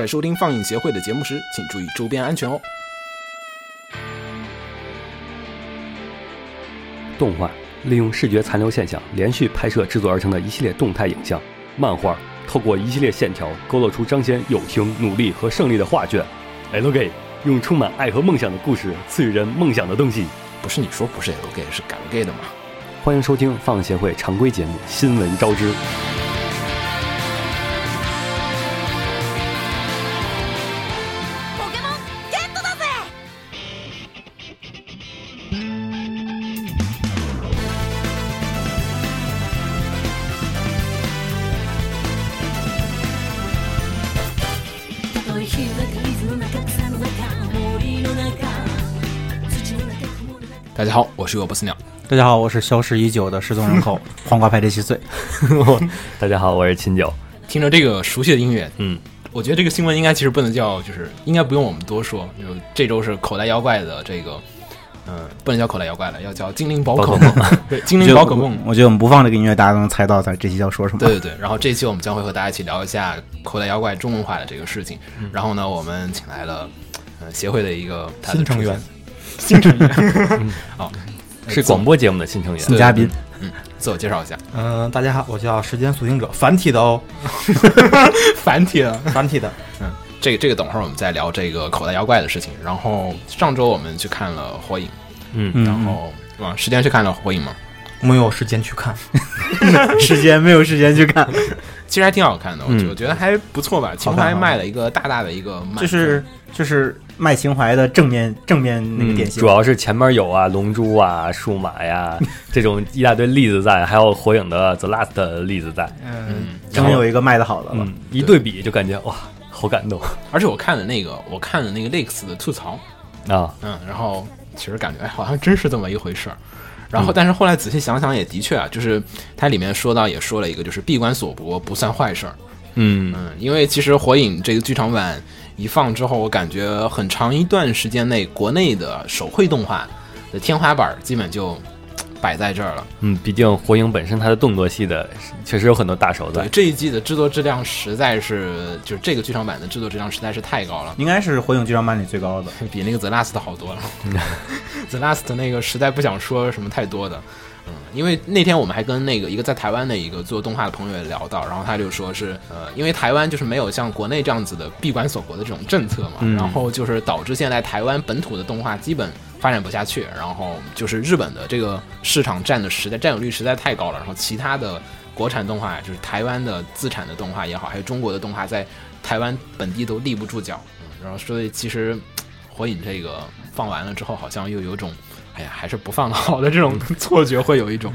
在收听放映协会的节目时，请注意周边安全哦。动画利用视觉残留现象连续拍摄制作而成的一系列动态影像；漫画透过一系列线条勾勒出彰显友情、努力和胜利的画卷。L G 用充满爱和梦想的故事赐予人梦想的东西。不是你说不是 L gay 是 Gal gay 的吗？欢迎收听放映协会常规节目《新闻招之》。我是尤波斯鸟。大家好，我是消失已久的失踪人口 黄瓜派对七岁。大家好，我是秦九。听着这个熟悉的音乐，嗯，我觉得这个新闻应该其实不能叫，就是应该不用我们多说。就这周是口袋妖怪的这个，嗯、不能叫口袋妖怪了，要叫精灵宝可梦。对，精灵宝可梦。我觉得我们不放这个音乐，大家都能猜到咱这期要说什么。对对对，然后这一期我们将会和大家一起聊一下口袋妖怪中文化的这个事情。然后呢，我们请来了呃协会的一个新成员，新成员。好，是广播节目的新成员。新嘉宾，嗯自我介绍一下，嗯、大家好，我叫时间苏行者，繁体的哦，繁体的。繁体的。嗯这个这个等会儿我们再聊这个口袋妖怪的事情。然后上周我们去看了火影，嗯嗯然后啊，时间去看了火影吗？没有时间去看，时间没有时间去看，其实还挺好看的，我觉嗯我觉得还不错吧。情怀卖了一个大大的一个就是就是卖情怀的正面正面那个典型。主要是前面有啊，龙珠啊、数码呀 这种一大堆例子在，还有火影的 The Last 的例子在。嗯，终于有一个卖的好的了。嗯，一对比就感觉哇，好感动而且我看了那个，我看了那个 Lex 的吐槽，啊！嗯，然后其实感觉哎，好像真是这么一回事儿。然后，但是后来仔细想想，也的确啊，就是它里面说到，也说了一个，就是闭关锁国不算坏事儿。嗯，嗯，因为其实《火影》这个剧场版一放之后，我感觉很长一段时间内，国内的手绘动画的天花板基本就摆在这儿了。嗯，毕竟火影本身它的动作戏的确实有很多大手对。这一季的制作质量实在是，就是这个剧场版的制作质量实在是太高了，应该是火影剧场版里最高的。比那个 The Last 好多了。The Last 那个实在不想说什么太多的。嗯，因为那天我们还跟那个一个在台湾的一个做动画的朋友也聊到，然后他就说是呃，因为台湾就是没有像国内这样子的闭关锁国的这种政策嘛，嗯然后就是导致现在台湾本土的动画基本发展不下去，然后就是日本的这个市场占的实在占有率实在太高了，然后其他的国产动画就是台湾的自产的动画也好，还有中国的动画在台湾本地都立不住脚，嗯，然后所以其实火影这个放完了之后，好像又有种。哎呀，还是不放好的这种错觉，会有一种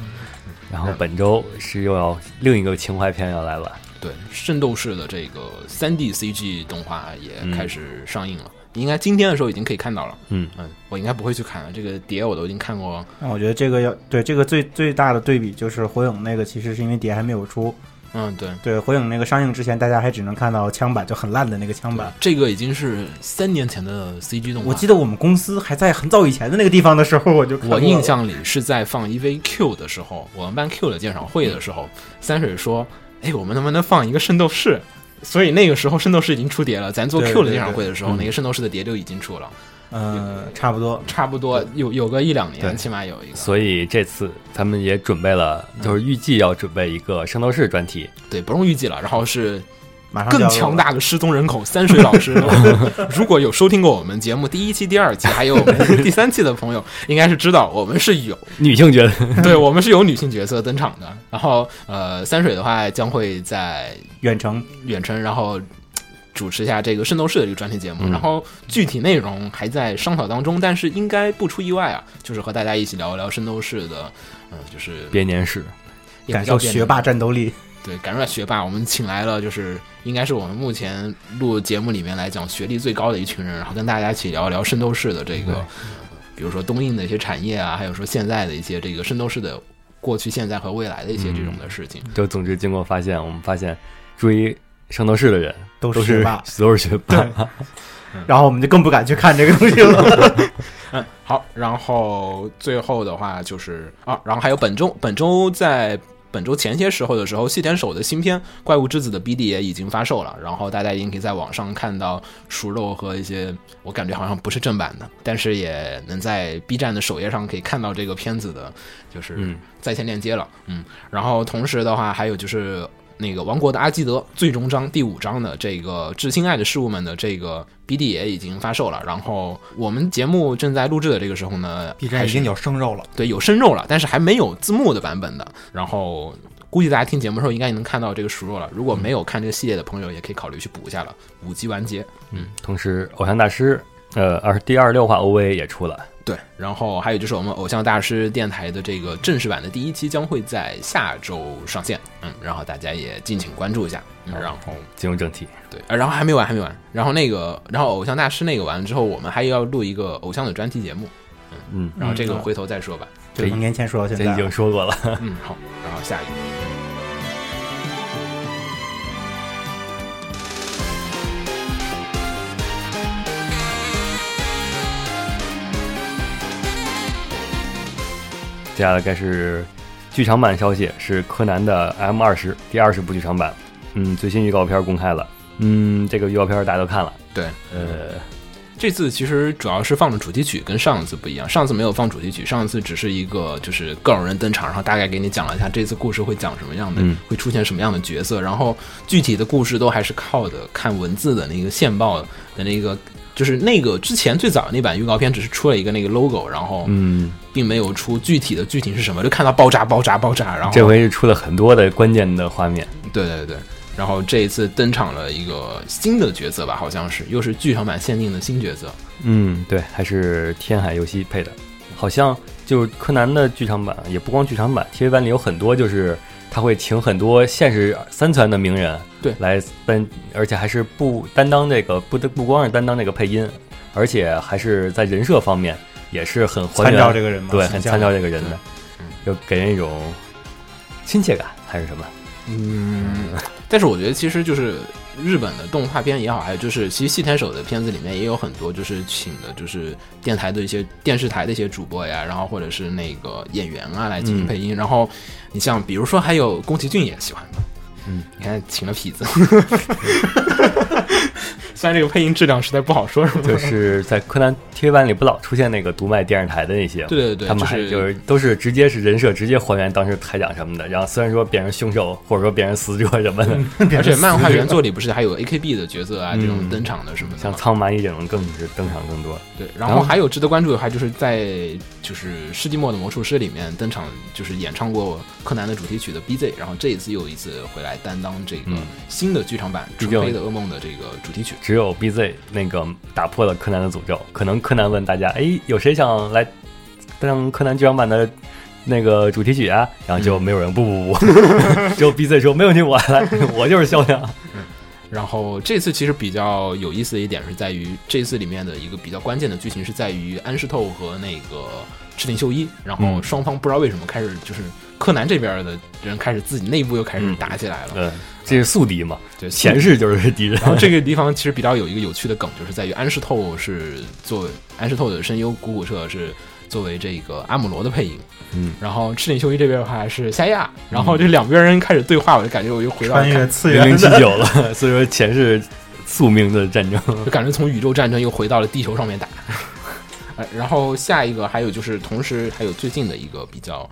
然后本周是又要另一个情怀片要来了。对圣斗士的这个三 D CG 动画也开始上映了，应该今天的时候已经可以看到了。嗯嗯，我应该不会去看了，这个碟我都已经看过。那我觉得这个要对这个最最大的对比就是火影那个，其实是因为碟还没有出。嗯，对，对火影那个上映之前，大家还只能看到枪版，就很烂的那个枪版。这个已经是三年前的 CG 动画。我记得我们公司还在很早以前的那个地方的时候，我就看我印象里是在放 EVQ 的时候，我们办 Q 的鉴赏会的时候，三水说：“哎，我们能不能放一个圣斗士？”所以那个时候圣斗士已经出碟了，咱做 Q 的鉴赏会的时候，对那个圣斗士的碟就已经出了，嗯，差不多。差不多有有个一两年，起码有一个。所以这次咱们也准备了，就是预计要准备一个圣斗士专题。对，不用预计了。然后是马上更强大的失踪人口三水老师。如果有收听过我们节目第一期、第二期，还有第三期的朋友，应该是知道我们是有女性角色，对我们是有女性角色登场的。然后呃，三水的话将会在远程远程，然后。主持一下这个《圣斗士》的这个专题节目，嗯然后具体内容还在商讨当中，但是应该不出意外啊，就是和大家一起聊一聊《圣斗士》的，嗯、就是编年史。感受学霸战斗力。对，感受到学霸，我们请来了，就是应该是我们目前录节目里面来讲学历最高的一群人，然后跟大家一起聊一聊圣斗士的这个，比如说东映的一些产业啊，还有说现在的一些这个圣斗士的过去、现在和未来的一些这种的事情。就总之经过发现，我们发现追圣斗士的人都都是是学霸，都是学霸。然后我们就更不敢去看这个东西了。嗯，好，然后最后的话就是啊，然后还有本周本周在本周前些时候的时候，细田守的新片《怪物之子》的 BD 也已经发售了，然后大家已经可以在网上看到熟肉和一些我感觉好像不是正版的，但是也能在 B 站的首页上可以看到这个片子的，就是嗯在线链接了。嗯，然后同时的话，还有就是那个《王国的阿基德》最终章第五章的这个致亲爱的事物们的这个 BD 也已经发售了。然后我们节目正在录制的这个时候呢 B 站已经有生肉了，对有生肉了，但是还没有字幕的版本的。然后估计大家听节目的时候应该也能看到这个熟肉了。如果没有看这个系列的朋友，也可以考虑去补一下了。五集完结，嗯，同时偶像大师呃二第二十六话 OVA 也出了，对，然后还有就是我们偶像大师电台的这个正式版的第一期将会在下周上线，嗯，然后大家也敬请关注一下。嗯、然后进入正题。对，呃然后还没完，还没完。然后那个，然后偶像大师那个完了之后，我们还要录一个偶像的专题节目，嗯嗯，然后这个嗯回头再说吧。就从年前说到现在已经，说过了。嗯，好，然后下一个。接下来该是剧场版消息，是柯南的 M 二十第二十部剧场版。嗯，最新预告片公开了。嗯，这个预告片大家都看了。对，呃，这次其实主要是放的主题曲，跟上一次不一样。上次没有放主题曲，上一次只是一个就是各种人登场，然后大概给你讲了一下这次故事会讲什么样的，嗯会出现什么样的角色，然后具体的故事都还是靠的看文字的那个线报的那个。就是那个之前最早那版预告片只是出了一个那个 logo，然后嗯，并没有出具体的剧情是什么，就看到爆炸爆炸爆炸，然后这回是出了很多的关键的画面。对对对，然后这一次登场了一个新的角色吧，好像是又是剧场版限定的新角色。嗯，对，还是天海游戏配的。好像就是柯南的剧场版，也不光剧场版，TV 版里有很多，就是他会请很多现实三层的名人，对。来担，而且还是不担当这个不得不光是担当这个配音，而且还是在人设方面也是很还参原照这个人嘛，对，很参照这个人的嗯，就给人一种亲切感还是什么？嗯，但是我觉得其实就是日本的动画片也好，还有就是其实细田守的片子里面也有很多就是请的就是电台的一些电视台的一些主播呀，然后或者是那个演员啊来进行配音。然后你像比如说还有宫崎骏也喜欢的，嗯，你看请了痞子，虽然这个配音质量实在不好说，是吧？就是在柯南 TV 版里不老出现那个读卖电视台的那些，对对对，他们还就是都是直接是人设，直接还原当时台长什么的。然后虽然说变成凶手，或者说变成死者什么的，而且漫画原作里不是还有 AKB 的角色啊，嗯这种登场的什么的？像苍蚂蚁这种更是登场更多。对，然然后后还有值得关注的，话就是在就是《世纪末的魔术师》里面登场，就是演唱过柯南的主题曲的 BZ，然后这一次又一次回来担当这个嗯新的剧场版《纯黑的噩梦》的这个主题曲。只有 BZ 那个打破了柯南的诅咒。可能柯南问大家：“哎，有谁想来当柯南剧场版的那个主题曲啊？”然后就没有人不不不，只有 BZ 说：“没问题，我来，我就是肖亮。然后这次其实比较有意思的一点是在于，这次里面的一个比较关键的剧情是在于安室透和那个赤井秀一，然后嗯双方不知道为什么开始就是柯南这边的人开始自己内部又开始嗯打起来了，对，这是宿敌嘛，对，前世就是敌人。然后这个地方其实比较有一个有趣的梗，就是在于安室透是作为安室透的声优古古彻是作为这个阿姆罗的配音，嗯，然后赤井秀一这边的话是夏亚，然后这两边人开始对话，我就感觉我又回到穿越次零零元，七九了，所以说前世宿命的战争。就感觉从宇宙战争又回到了地球上面打。呃，然后下一个还有就是，同时还有最近的一个比较呃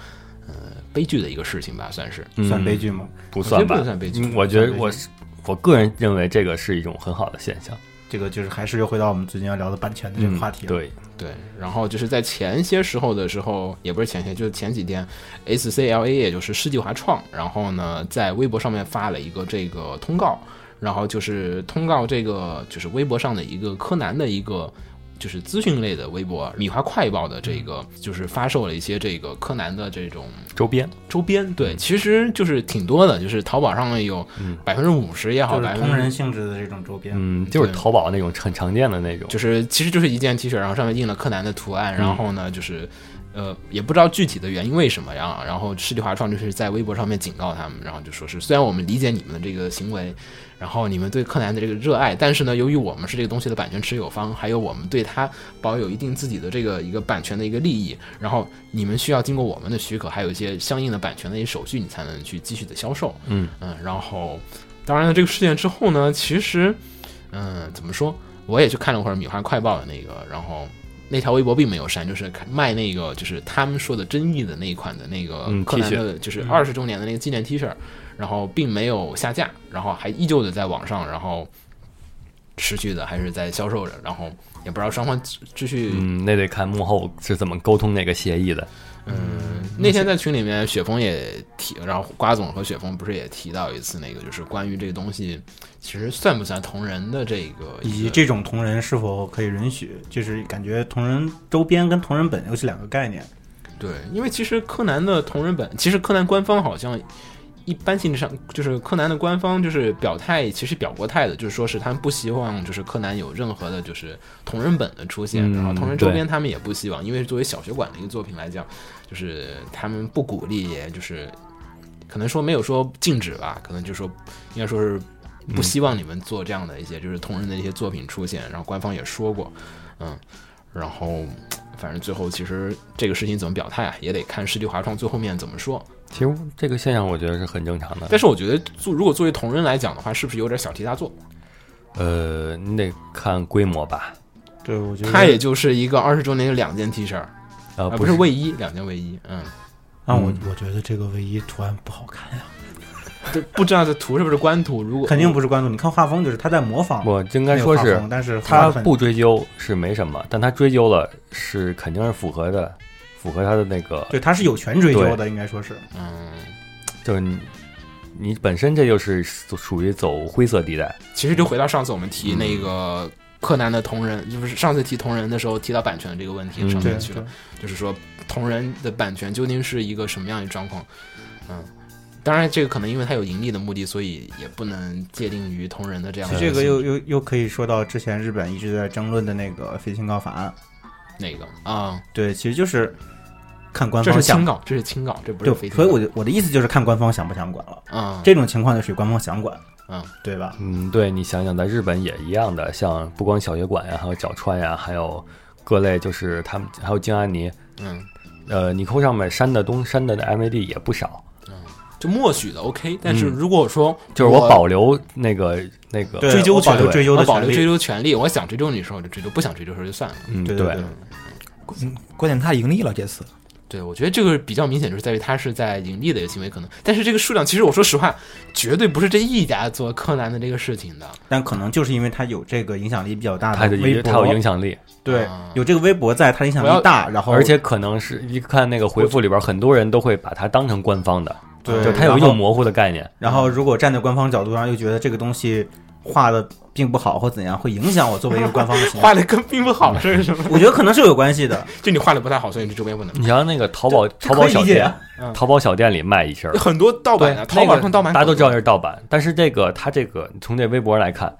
悲剧的一个事情吧，算是算悲嗯剧吗？不算吧？不算悲剧嗯我觉得我是我个人认为这个是一种很好的现象。这个就是还是又回到我们最近要聊的版权的这个话题了。嗯对，对，然后就是在前些时候的时候，也不是前些，就是前几天，SCLA 也就是世纪华创，然后呢在微博上面发了一个这个通告，然后就是通告这个就是微博上的一个柯南的一个。就是资讯类的微博，米花快报的这个就是发售了一些这个柯南的这种周边周边，对，其实就是挺多的，就是淘宝上面有百分之五十也好，就是百分之同人性质的这种周边。嗯，就是淘宝那种很常见的那种，就是其实就是一件 T 恤，然后上面印了柯南的图案，嗯然后呢就是呃，也不知道具体的原因为什么呀。然后世纪华创就是在微博上面警告他们，然后就说是虽然我们理解你们的这个行为，然后你们对柯南的这个热爱，但是呢，由于我们是这个东西的版权持有方，还有我们对它保有一定自己的这个一个版权的一个利益，然后你们需要经过我们的许可，还有一些相应的版权的一些手续，你才能去继续的销售。嗯嗯，然后当然了，这个事件之后呢，其实嗯，怎么说？我也去看了会儿米花快报的那个，然后那条微博并没有删，就是卖那个就是他们说的争议的那一款的那个嗯柯南的，就是二十周年的那个纪念 T 恤，然后并没有下架，然后还依旧的在网上，然后持续的还是在销售着，然后也不知道双方继继续嗯，那得看幕后是怎么沟通那个协议的。嗯，那天在群里面，雪峰也提，然后瓜总和雪峰不是也提到一次那个，就是关于这个东西，其实算不算同人的这个以及这种同人是否可以允许，就是感觉同人周边跟同人本又是两个概念。对，因为其实柯南的同人本，其实柯南官方好像一般性质上，就是柯南的官方就是表态，其实表过态的，就是说是他们不希望就是柯南有任何的就是同人本的出现，嗯然后同人周边他们也不希望，因为作为小学馆的一个作品来讲，就是他们不鼓励，也就是可能说没有说禁止吧，可能就说应该说是不希望你们做这样的一些就是同人的一些作品出现，然后官方也说过，嗯，然后反正最后其实这个事情怎么表态啊，也得看世纪华创最后面怎么说。其实这个现象我觉得是很正常的。但是我觉得做如果作为同人来讲的话，是不是有点小题大做？呃，你得看规模吧。对，我觉得它也就是一个二十周年的两件 T 恤，呃，啊，不不是卫衣，两件卫衣，嗯，那我嗯我觉得这个卫衣图案不好看呀，这不知道这图是不是官图？如果肯定不是官图。你看画风就是他在模仿，我应该说是但是他不追究是没什么，但他追究了是肯定是符合的，符合他的那个，对，他是有权追究的，应该说是。嗯，就是你你本身这就是属于走灰色地带。其实就回到上次我们提那个柯南的同人，就是上次提同人的时候提到版权这个问题上面去了对，就是说同人的版权究竟是一个什么样的状况？嗯。当然，这个可能因为它有盈利的目的，所以也不能界定于同人的这样的其实这个又又又可以说到之前日本一直在争论的那个飞清高法案。那个啊，对，其实就是看官方想。是轻稿，这是清稿，这不是对，非所以我的我的意思就是看官方想不想管了。嗯，这种情况就属于官方想管，嗯，对吧？嗯，对你想想，在日本也一样的，像不光小学馆呀，还有角川呀，还有各类，就是他们还有京安尼，嗯，呃，你扣上面删的东删的 MAD 也不少。就默许的 OK，但是嗯如果说就是我保留那个那个，对追究权我保留追究的我保留追。究权利，我想追究你的时候就追究，不想追究的时候就算了。嗯，对对对嗯关键他盈利了这次，对，我觉得这个比较明显，就是在于他是在盈利的一个行为，可能，但是这个数量，其实我说实话，绝对不是这一家做柯南的这个事情的。但可能就是因为他有这个影响力比较大它的微博，它有影响力，对啊，有这个微博在，他影响力大，然后而且可能是一看那个回复里边，很多人都会把它当成官方的，对，就它有一种模糊的概念。然后如果站在官方角度上，又觉得这个东西画的并不好或怎样，会影响我作为一个官方的形象。画的跟并不好是什么？我觉得可能是有关系的。就你画的不太好，所以你这周边不能你像那个淘宝淘宝小店淘宝小店里卖一身，很多盗版的，淘宝上盗版大家都知道这是盗版，但是这个他这个从这微博来看，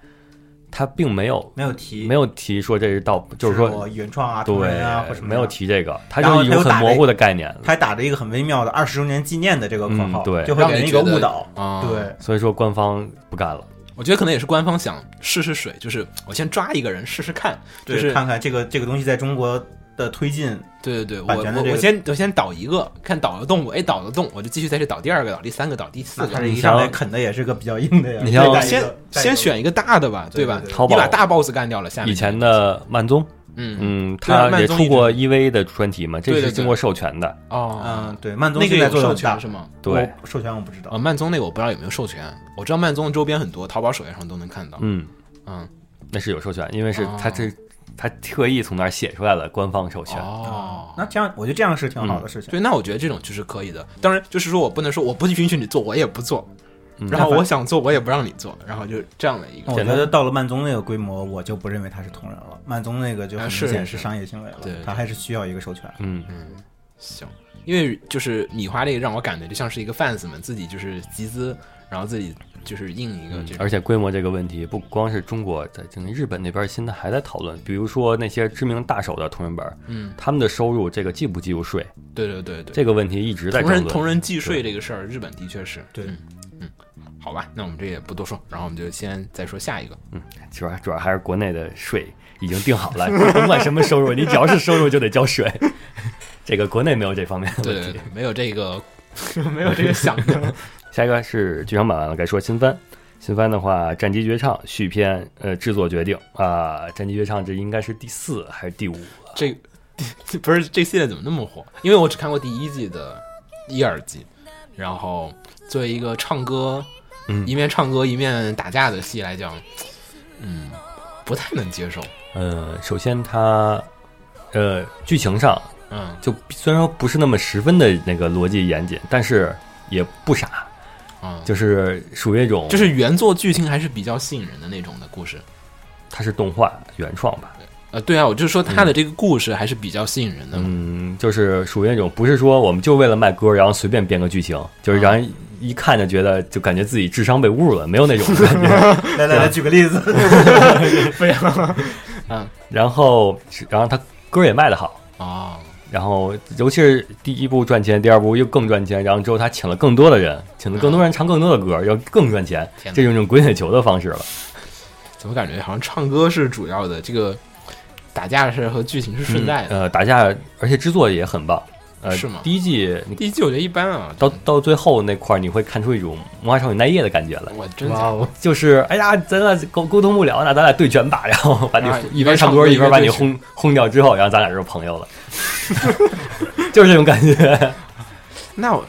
他并没有没有提，没有提说这是盗，就是说原创啊、同人啊或者没有什么样。提这个，他就是一种它又打了很模糊的概念。他还打着一个很微妙的二十周年纪念的这个口号，嗯对就会给人一个误导。啊。对，所以说官方不干了，我觉得可能也是官方想试试水，就是我先抓一个人试试看，就，是看看这个这个东西在中国的推进。对对对，我我我先我先倒一个，看倒得动不，哎倒得动，我就继续再去倒第二个，倒第三个，倒第四个。这你一上来啃的也是个比较硬的呀。你要先先选一个大的吧，对对对淘宝你把大 boss 干掉了，下面以前的慢宗，嗯。嗯，他也出过 EV 的专题嘛，这是经过授权的，哦，嗯，对，慢宗那个现在有授做的很大权是吗？对，授权我不知道。啊，。慢宗那个我不知道有没有授权，我知道慢宗的周边很多，淘宝首页上都能看到。嗯，嗯，那是有授权，因为是哦。他这他特意从那儿写出来了官方授权，哦，那这样我觉得这样是挺好的事情。对，那我觉得这种就是可以的。当然，就是说我不能说我不允许你做，我也不做，嗯然后我想做，我也不让你做，然后就这样的一个。我觉得到了曼宗那个规模，我就不认为它是同人了。曼宗那个就明显是是商业行为了对对，它还是需要一个授权。嗯，嗯，行，因为就是米花这个让我感觉就像是一个 fans 们自己就是集资，然后自己就是印一个而且规模这个问题，不光是中国，在这个日本那边现在还在讨论。比如说那些知名大手的同人本，嗯，他们的收入这个计不计入税，对对对对，这个问题一直在同人争论。同人计税这个事儿，日本的确是对好吧，那我们这也不多说，然后我们就先再说下一个，嗯主要主要还是国内的税已经定好了，甭管什么收入，你只要是收入就得交税。这个国内没有这方面的问题对对对。，没有这个 没有这个想的，下一个是剧场版完了，该说新番。新番的话，《战机绝唱》续篇，呃，制作决定啊，战机绝唱》这应该是第四还是第五？这这不是这系列怎么那么火？因为我只看过第一季的一二季，然后作为一个唱歌，嗯一面唱歌一面打架的戏来讲，嗯，不太能接受。呃，首先它，呃，剧情上嗯，就虽然说不是那么十分的那个逻辑严谨，但是也不傻，嗯，就是属于那种，就是原作剧情还是比较吸引人的那种的故事。它是动画原创吧，呃，对啊，我就是说他的这个故事还是比较吸引人的。嗯，就是属于那种不是说我们就为了卖歌，然后随便编个剧情，就是让人一看就觉得就感觉自己智商被侮辱了，没有那种感觉。来来来，举个例子，非常 然后，然后他歌也卖得好，啊，然后尤其是第一部赚钱，第二部又更赚钱，然后之后他请了更多的人，请了更多人唱更多的歌，要更赚钱，这种种滚雪球的方式了。怎么感觉好像唱歌是主要的，这个打架是和剧情是顺带的。呃，打架，而且制作也很棒。呃，是吗？第一季第一季我觉得一般啊，到到最后那块儿，你会看出一种魔法少女奈叶的感觉来，我真就是哎呀，咱俩沟沟通不了，那咱俩对拳吧，然后把你啊一边唱歌一边把你轰轰掉之后，然后咱俩就是朋友了，就是这种感觉。那我，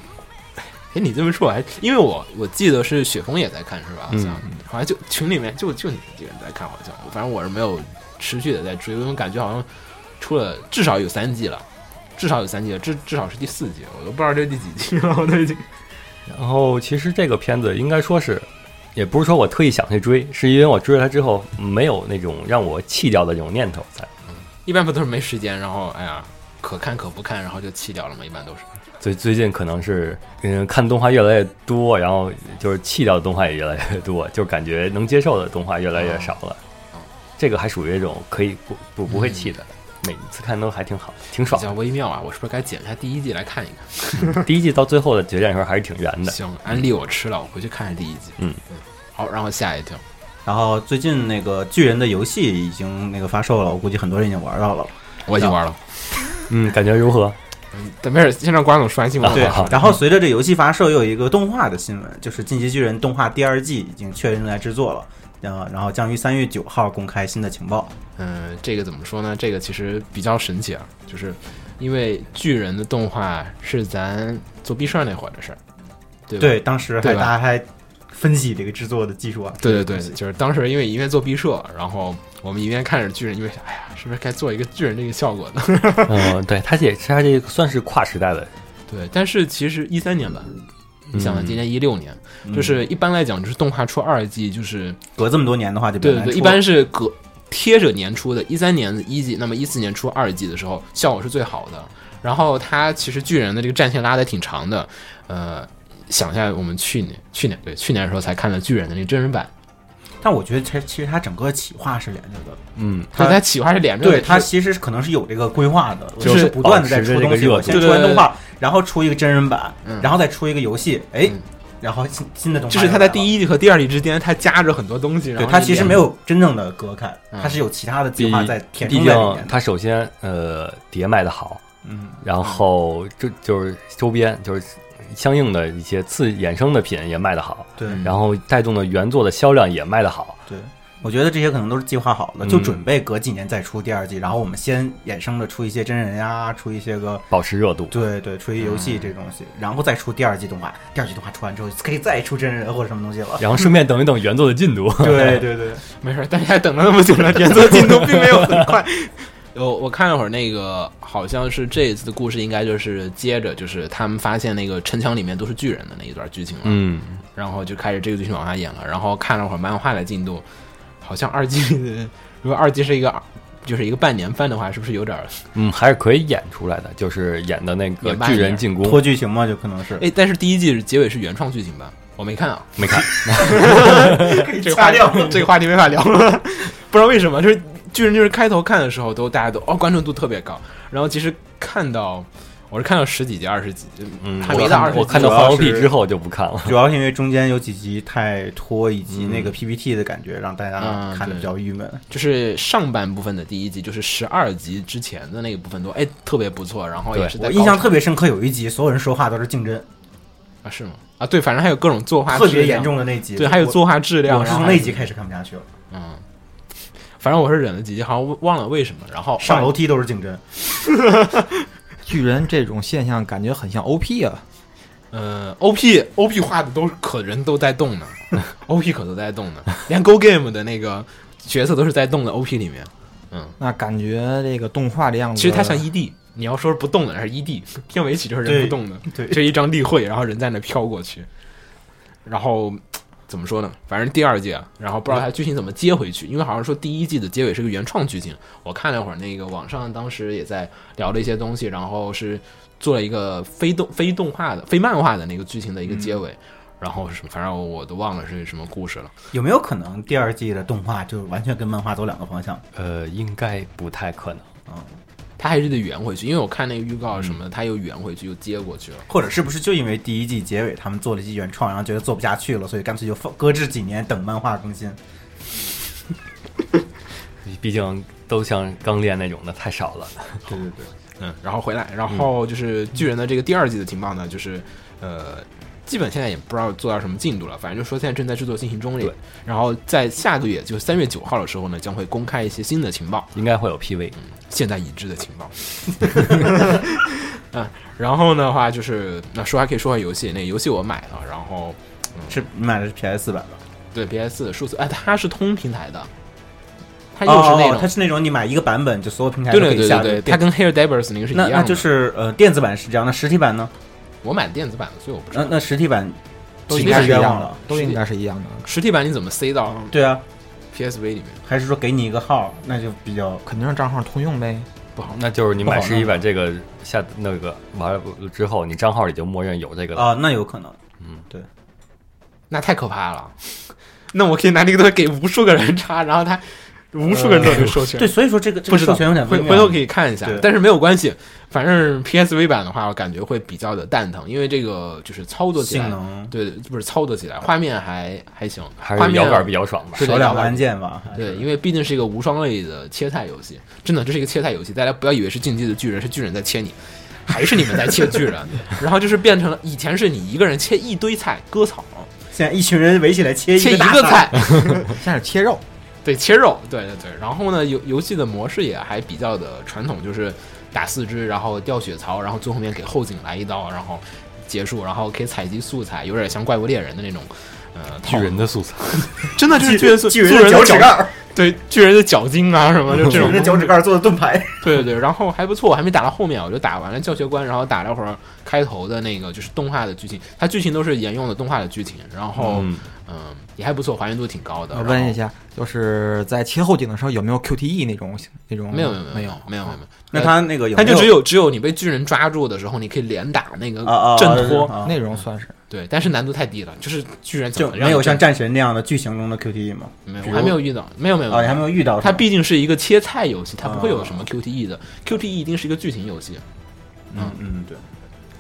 哎，你这么说，我还因为我我记得是雪峰也在看是吧？好像、嗯好像就群里面就就你们几个人在看，好像。反正我是没有持续的在追，因为感觉好像出了至少有三季了，至少有三季了，至至少是第四季，我都不知道这第几季了，我都已经。然后其实这个片子应该说是，也不是说我特意想去追，是因为我追了它之后没有那种让我弃掉的这种念头在。一般不都是没时间，然后哎呀可看可不看，然后就弃掉了嘛，一般都是。最最近可能是嗯看动画越来越多，然后就是弃掉的动画也越来越多，就感觉能接受的动画越来越少了。哦这个还属于一种可以不不不会弃的，每次看都还挺好，挺爽比爽。较微妙啊！我是不是该剪一下第一季来看一看？第一季到最后的决战时候还是挺圆的。行，安利我吃了，我回去看看第一季。嗯好，然后下一条，然后最近那个巨人的游戏已经那个发售了，我估计很多人已经玩到了。我已经玩了。嗯，感觉如何？嗯，等没事，先让瓜总说完新闻。啊对，然后随着这游戏发售，又有一个动画的新闻，就是《进击巨人》动画第二季已经确认正在制作了，呃，然后将于三月九号公开新的情报。嗯，这个怎么说呢？这个其实比较神奇啊，就是因为巨人的动画是咱做毕设那会儿的事儿，对？对，当时还大家还分析这个制作的技术啊。对对对就是当时因为一边做毕设，然后我们一边看着巨人，因为哎呀，是不是该做一个巨人这个效果呢？嗯，对，它也它这个算是跨时代的，对，但是其实一三年吧，你想今年一六年，就是一般来讲，就是动画出二季，就是隔这么多年的话就比对对对，一般是隔贴着年出的，一三年的一季，那么一四年出二季的时候，效果是最好的。然后它其实巨人的这个战线拉的挺长的，呃，想一下我们去年去年对去年的时候才看了巨人的那个真人版，但我觉得它其实它整个企划是连着的，嗯，对它企划是连着的，对它其实可能是有这个规划的，就是是不断的在出东西，先出完动画，然后出一个真人版嗯，然后再出一个游戏，哎嗯，然后新新的东西就是它在第一。季和第二季之间，它夹着很多东西，对，它其实没有真正的隔开，嗯它是有其他的计划在填毕充在里面它首先呃碟卖的好，嗯，然后就就是周边就是相应的一些次衍生的品也卖得好，对嗯然后带动的原作的销量也卖得好。对，我觉得这些可能都是计划好的，嗯就准备隔几年再出第二季，然后我们先衍生的出一些真人呀，出一些个保持热度，对对，出一游戏这东西，然后再出第二季动画。第二季动画出完之后，可以再出真人或者什么东西了。然后顺便等一等原作的进度。对对对，没事，大家等了那么久了，原作进度并没有很快。我我看了会儿那个，好像是这一次的故事应该就是接着就是他们发现那个城墙里面都是巨人的那一段剧情了，嗯，然后就开始这个剧情往下演了。然后看了会儿漫画的进度，好像二季 如果二季是一个就是一个半年番的话，是不是有点？嗯，还是可以演出来的，就是演的那个巨人进攻。拖剧情嘛，就可能是。哎，但是第一季结尾是原创剧情吧？我没看啊，没看，这个话题这个话题没法聊了，不知道为什么，就是巨人就是开头看的时候都大家都哦关注度特别高，然后其实看到我是看到十几集二十集，嗯，还没到二十集，我看到主要 Final P 是之后就不看了。主要是因为中间有几集太拖，以及那个嗯 PPT 的感觉，让大家嗯看的比较郁闷。就是上半部分的第一集，就是十二集之前的那个部分都哎特别不错，然后也是在我印象特别深刻，有一集所有人说话都是竞争，啊是吗？啊对，反正还有各种作画质量特别严重的那集。对，还有作画质量，我，是从那集开始看不下去了，嗯，反正我是忍了几集，好像忘了为什么，然后上楼梯都是竞争。巨人这种现象感觉很像 OP 啊，呃，OP OP 画的都可人都在动呢，OP 可都在动呢，连 Go Game 的那个角色都是在动的 OP 里面。嗯，那感觉这个动画的样子，其实它像 ED，你要说是不动的，还是 ED，片尾曲就是人不动的，对。就一张例会，然后人在那飘过去，然后怎么说呢？反正第二季，啊，然后不知道它剧情怎么接回去，因为好像说第一季的结尾是个原创剧情，我看了会儿那个网上当时也在聊了一些东西，然后是做了一个非动非动画的非漫画的那个剧情的一个结尾。然后是什么？反正我都忘了是什么故事了。有没有可能第二季的动画就完全跟漫画走两个方向？呃，应该不太可能。他还是得圆回去，因为我看那个预告什么的，他又圆回去又接过去了。或者是不是就因为第一季结尾他们做了一些原创，然后觉得做不下去了，所以干脆就放搁置几年等漫画更新？毕竟都像刚练那种的太少了。对对对，嗯，然后回来，然后就是巨人的这个第二季的情报呢，就是呃，基本现在也不知道做到什么进度了，反正就说现在正在制作进行中里对。然后在下个月，就三月九号的时候呢，将会公开一些新的情报，应该会有 PV，现在已知的情报。嗯，然后的话就是那说还可以说下游戏，那个游戏我买了，然后是你买的是 PS 版吧？对 PS 数字，哎，它是通平台的，它又是那种，哦它是那种你买一个版本就所有平台都可以下载。对对对对，它跟 Hair Divers 那个是一样的。那那就是呃电子版是这样，那实体版呢？我买的电子版的，所以我不知道。那那实体版都应该是一样的都应该是一样的。实体版你怎么塞到对啊，PSV 里面？还是说给你一个号，那就比较肯定是账号通用呗。不好那就是你买实体版这个下那个完了之后，你账号里就默认有这个了。啊，那有可能。嗯，对那太可怕了。那我可以拿这个东西给无数个人插，然后他无数个人都有这个授权。对，所以说这个这不知道。个授权有点微妙。回回头可以看一下，但是没有关系。反正 PSV 版的话，我感觉会比较的蛋疼，因为这个就是操作起来，性能。对，不是操作起来，画面还还行，还画面是摇杆比较爽吧。对少两个按键吧。对，因为毕竟是一个无双类的切菜游戏，真的这是一个切菜游戏，大家不要以为是竞技的巨人，是巨人在切你，还是你们在切巨人，然后就是变成了以前是你一个人切一堆菜割草，现在一群人围起来切切一个菜，现在是切肉，对，切肉，对对对。然后呢，游游戏的模式也还比较的传统，就是打四肢，然后掉血槽，然后最后面给后颈来一刀，然后结束，然后可以采集素材，有点像怪物猎人的那种。呃，巨人的素材，真的就是巨人素巨人的脚趾脚盖儿，对巨人的脚筋啊什么，就这巨种人的脚趾盖做的盾牌。对对对，然后还不错，我还没打到后面，我就打完了教学关，然后打了会儿开头的那个就是动画的剧情，它剧情都是沿用的动画的剧情，然后嗯嗯，也还不错，还原度挺高的。我问一下，就是在切后景的时候有没有 QTE 那种那种？没有没有没没有没有没有，那他那个有它就只有只有你被巨人抓住的时候，你可以连打那个啊啊挣脱，啊那种算是对，但是难度太低了，就是巨人怎就么让你挣没有像战神那样的剧情中的 QTE 吗？没有，我还没有遇到，没有没有啊，你还没有遇到它？毕竟是一个切菜游戏，它不会有啊什么 QTE 的，QTE 一定是一个剧情游戏。嗯嗯对，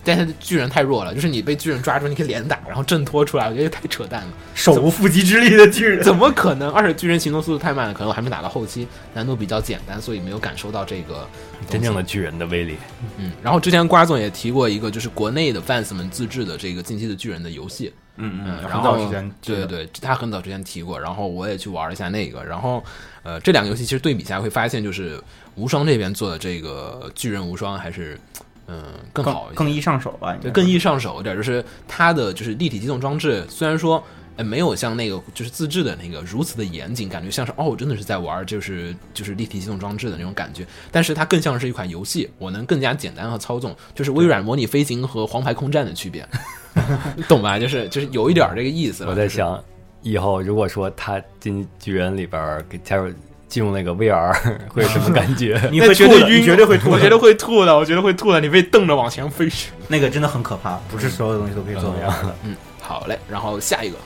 但是巨人太弱了，就是你被巨人抓住，你可以连打，然后挣脱出来，我觉得太扯淡了。手无缚鸡之力的巨人。怎么可能？而且巨人行动速度太慢了，可能我还没打到后期，难度比较简单，所以没有感受到这个真正的。巨人的威力。嗯，然后之前瓜总也提过一个，就是国内的 fans 们自制的这个《进击的巨人》的游戏。嗯嗯，很然后早之前对对对，他很早之前提过，然后我也去玩了一下那个，然后呃，这两个游戏其实对比下会发现，就是无双这边做的这个巨人无双还是嗯更好一些，更更易上手吧，对，更易上手一点，就是它的就是立体机动装置，虽然说。呃，没有像那个就是自制的那个如此的严谨，感觉像是哦，我真的是在玩就是就是立体机动装置的那种感觉。但是它更像是一款游戏，我能更加简单和操纵，就是微软模拟飞行和黄牌空战的区别，懂吧？就是就是有一点这个意思了。我在想，以后如果说它进巨人里边儿给加入进入那个 VR 会有什么感觉？你会那绝对晕，绝对会吐，我觉得会吐的，我觉得会吐的，你被瞪着往前飞去。那个真的很可怕，不是所有东西都可以做 VR 的。嗯，好嘞，然后下一个，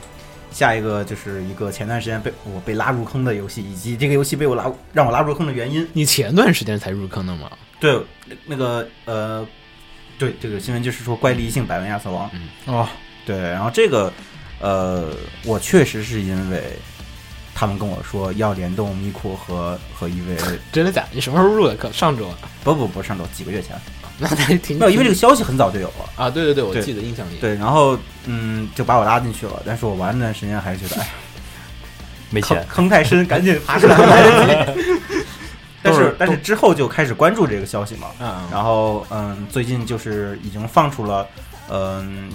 下一个就是一个前段时间被我被拉入坑的游戏，以及这个游戏被我拉让我拉入坑的原因。你前段时间才入坑的吗？对，那个呃，对这个新闻就是说怪力性百万亚瑟王。嗯哦，对，然后这个呃，我确实是因为他们跟我说要联动咪库和和 EVA，真的假的？你什么时候入的坑？上周啊？不不不，上周几个月前，那还挺没有，因为这个消息很早就有了。啊，对对对，我记得印象里。对，然后嗯，就把我拉进去了，但是我玩那段时间还是觉得，哎，没钱，坑太深，赶紧爬出来来得及。但是是但是之后就开始关注这个消息嘛，嗯，然后嗯，最近就是已经放出了嗯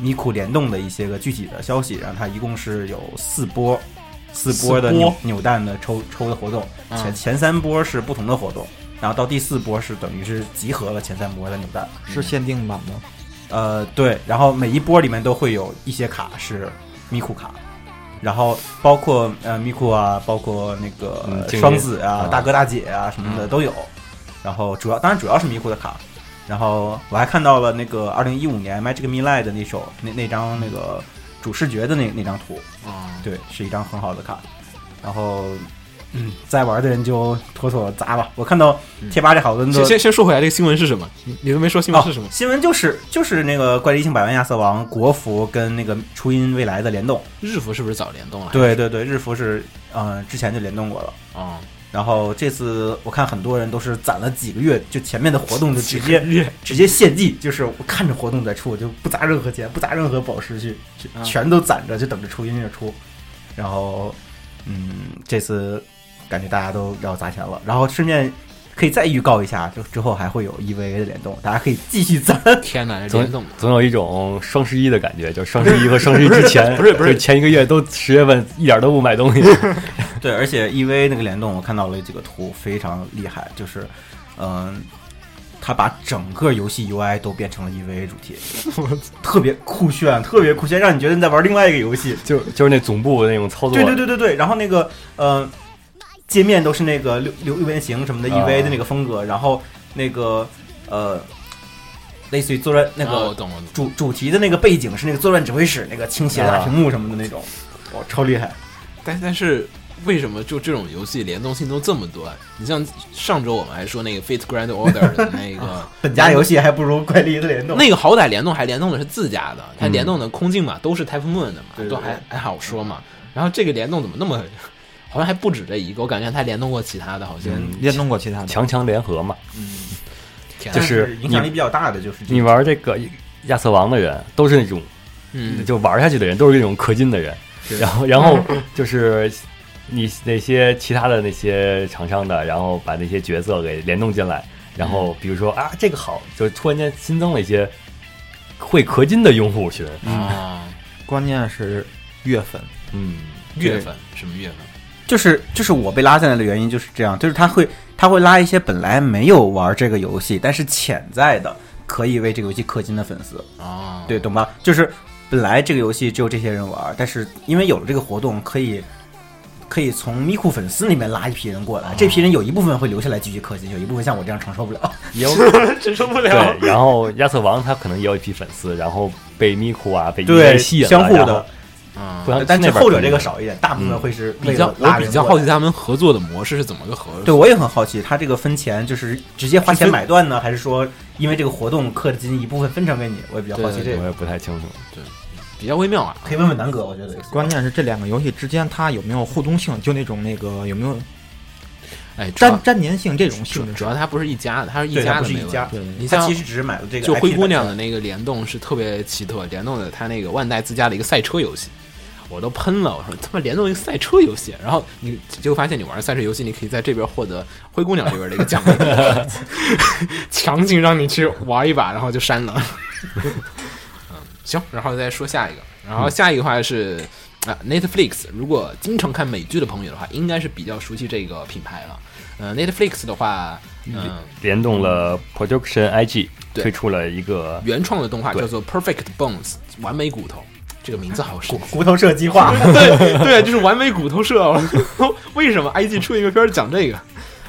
咪库联动的一些个具体的消息，然后它一共是有四波四波的扭扭蛋的抽抽的活动，嗯前前三波是不同的活动，然后到第四波是等于是集合了前三波的扭蛋，是限定版吗。呃，对，然后每一波里面都会有一些卡是咪库卡，然后包括呃咪库啊，包括那个嗯双子啊、啊大哥大姐啊什么的都有。然后主要当然主要是咪库的卡，然后我还看到了那个二零一五年 Magic Mirai 的那首那那张那个主视觉的那那张图，啊，对，是一张很好的卡。然后嗯，在玩的人就妥妥砸吧。我看到贴吧里好多人都先先先说回来，这个新闻是什么？你你都没说新闻是什么哦？？新闻就是就是那个怪力性百万亚瑟王国服跟那个初音未来的联动。日服是不是早联动了？对对对，日服是呃之前就联动过了。啊，然后这次我看很多人都是攒了几个月，就前面的活动就直接直接献祭，就是我看着活动在出，我就不砸任何钱，不砸任何宝石去，全都攒着，就等着出音乐出。然后嗯，这次感觉大家都要砸钱了，然后顺便可以再预告一下，就之后还会有 EVA 的联动，大家可以继续攒。天哪，总联动总有一种双十一的感觉，就双十一和双十一之前，不是不是就前一个月都十月份一点都不买东西，对，而且 EVA 那个联动，我看到了几个图，非常厉害，就是，嗯、他把整个游戏 UI 都变成了 EVA 主题，特别酷炫，特别酷炫，让你觉得你在玩另外一个游戏。就就是那总部那种操作，对对对对对，然后那个呃，界面都是那个六六六边形什么的啊 EVA 的那个风格，然后那个呃，类似于作战那个。主主题的那个背景是那个作战指挥室那个倾斜的大屏幕什么的那种，哇，超厉害。但但是为什么就这种游戏联动性都这么多啊？你像上周我们还说那个 Fate Grand Order 的 那个本家游戏还不如怪力的联动。那个好歹联动还联动的是自家的，它嗯联动的空镜嘛都是 Type Moon 的嘛，都还还好说嘛。然后这个联动怎么那么，好像还不止这一个，我感觉他联动过其他的，好像嗯联动过其他的。强强联合嘛。嗯就是影响力比较大的就是你玩这个亚瑟王的人都是那种嗯，就玩下去的人，都是那种氪金的人。然后，然后就是你那些其他的那些厂商的，然后把那些角色给联动进来，然后比如说啊这个好，就突然间新增了一些会氪金的用户群。啊，关键是月份，嗯，月份什么月份？就是就是我被拉进来的原因就是这样，就是他会他会拉一些本来没有玩这个游戏，但是潜在的可以为这个游戏氪金的粉丝，啊，对，懂吧？就是本来这个游戏只有这些人玩，但是因为有了这个活动，可以可以从咪库粉丝里面拉一批人过来，这批人有一部分会留下来继续氪金，有一部分像我这样承受不了。也有 承受不了。对，然后亚瑟王他可能也有一批粉丝，然后被咪库啊被吸引了，相互的啊但是后者这个少一点，大部分嗯会是比较我比较好奇他们合作的模式是怎么个合作？对，我也很好奇，他这个分钱就是直接花钱买断呢，还是说因为这个活动氪的金一部分分成给你？我也比较好奇这个，我也不太清楚。对比较微妙啊。可以问问南哥，我觉得关键是这两个游戏之间它有没有互动性，就那种那个有没有哎，粘粘粘性这种性质。主要它不是一家的，它是一家是一家对，你像其实只是买了这个就灰姑娘的那个联动是特别奇特，联动的它那个万代自家的一个赛车游戏，我都喷了，我说他妈联动一个赛车游戏，然后你结果发现你玩赛车游戏，你可以在这边获得灰姑娘这边的一个奖励，强行让你去玩一把，然后就删了。嗯，行，然后再说下一个，然后下一个话是。啊，Netflix 如果经常看美剧的朋友的话，应该是比较熟悉这个品牌了。呃，Netflix 的话，嗯，联动了 Production IG 对推出了一个原创的动画叫做《Perfect Bones》完美骨头。这个名字好神骨骨头社计划，对 对，就是完美骨头社。为什么 IG 出一个片儿讲这个？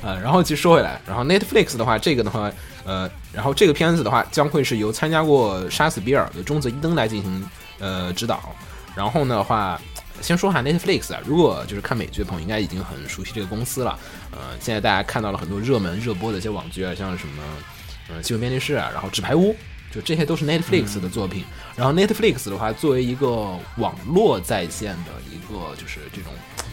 呃，然后其实说回来，然后 Netflix 的话，这个的话，呃，然后这个片子的话，将会是由参加过《杀死比尔》的中泽一登来进行呃指导。然后呢的话，先说下 Netflix 啊，如果就是看美剧的朋友，应该已经很熟悉这个公司了。呃，现在大家看到了很多热门热播的一些网剧啊，像什么呃《新闻便利室》啊，然后《纸牌屋》，就这些都是 Netflix 的作品。然后 Netflix 的话，作为一个网络在线的一个就是这种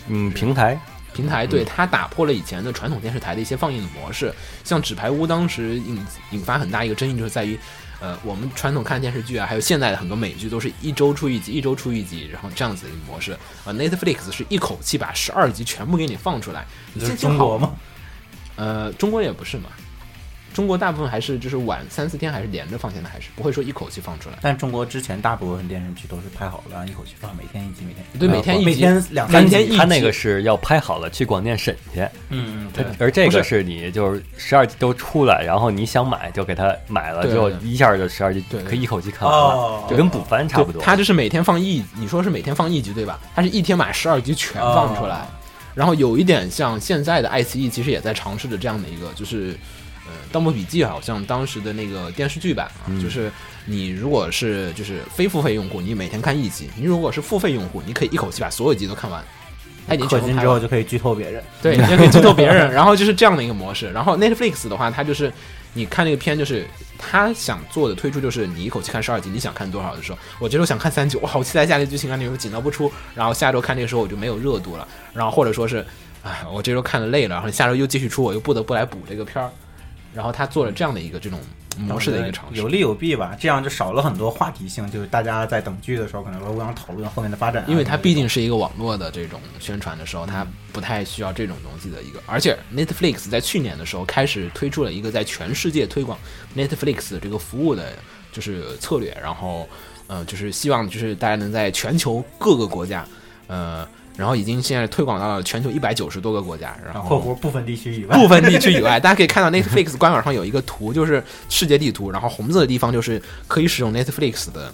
嗯，平台平台，对它打破了以前的传统电视台的一些放映的模式。像《纸牌屋》当时引引发很大一个争议，就是在于，呃，我们传统看电视剧啊，还有现在的很多美剧都是一周出一集，一周出一集，然后这样子的一个模式。呃，Netflix 是一口气把十二集全部给你放出来，这是中国吗？呃，中国也不是嘛，中国大部分还是就是晚三四天还是连着放，现在还是不会说一口气放出来。但中国之前大部分电视剧都是拍好了，一口气放，每天一集，每天。一集对每天一集每天两三集。天一集。他那个是要拍好了去广电审去，嗯嗯对，而这个是是你就是十二集都出来，然后你想买就给他买了，对。之后一下就十二集对可以一口气看完就跟补番差不多。对它就是每天放一，你说是每天放一集对吧？他是一天把十二集全放出来，哦。然后有一点像现在的爱奇艺，其实也在尝试着这样的一个，就是呃，《盗墓笔记》好像当时的那个电视剧版啊，嗯就是你如果是就是非付费用户，你每天看一集；你如果是付费用户，你可以一口气把所有集都看完。它已经氪金全之后就可以剧透别人。对，你就可以剧透别人，然后就是这样的一个模式。然后 Netflix 的话，它就是你看那个片，就是他想做的推出就是你一口气看十二集，你想看多少的时候，我觉得我想看三集，我好期待下集剧情啊，那时候紧到不出，然后下周看这个时候我就没有热度了，然后或者说是，哎，我这周看的累了，然后下周又继续出，我又不得不来补这个片儿。然后他做了这样的一个这种模式的一个尝试有，利有弊吧，这样就少了很多话题性，就是大家在等剧的时候可能会互相讨论后面的发展啊、因为它毕竟是一个网络的这种宣传的时候，它不太需要这种东西的一个。而且 Netflix 在去年的时候开始推出了一个在全世界推广 Netflix 这个服务的，就是策略，然后呃，就是希望就是大家能在全球各个国家，呃，然后已经现在推广到了全球一百九十多个国家，然啊，后括弧部分地区以外，部分地区以外，大家可以看到 Netflix 官网上有一个图，就是世界地图，然后红色的地方就是可以使用 Netflix 的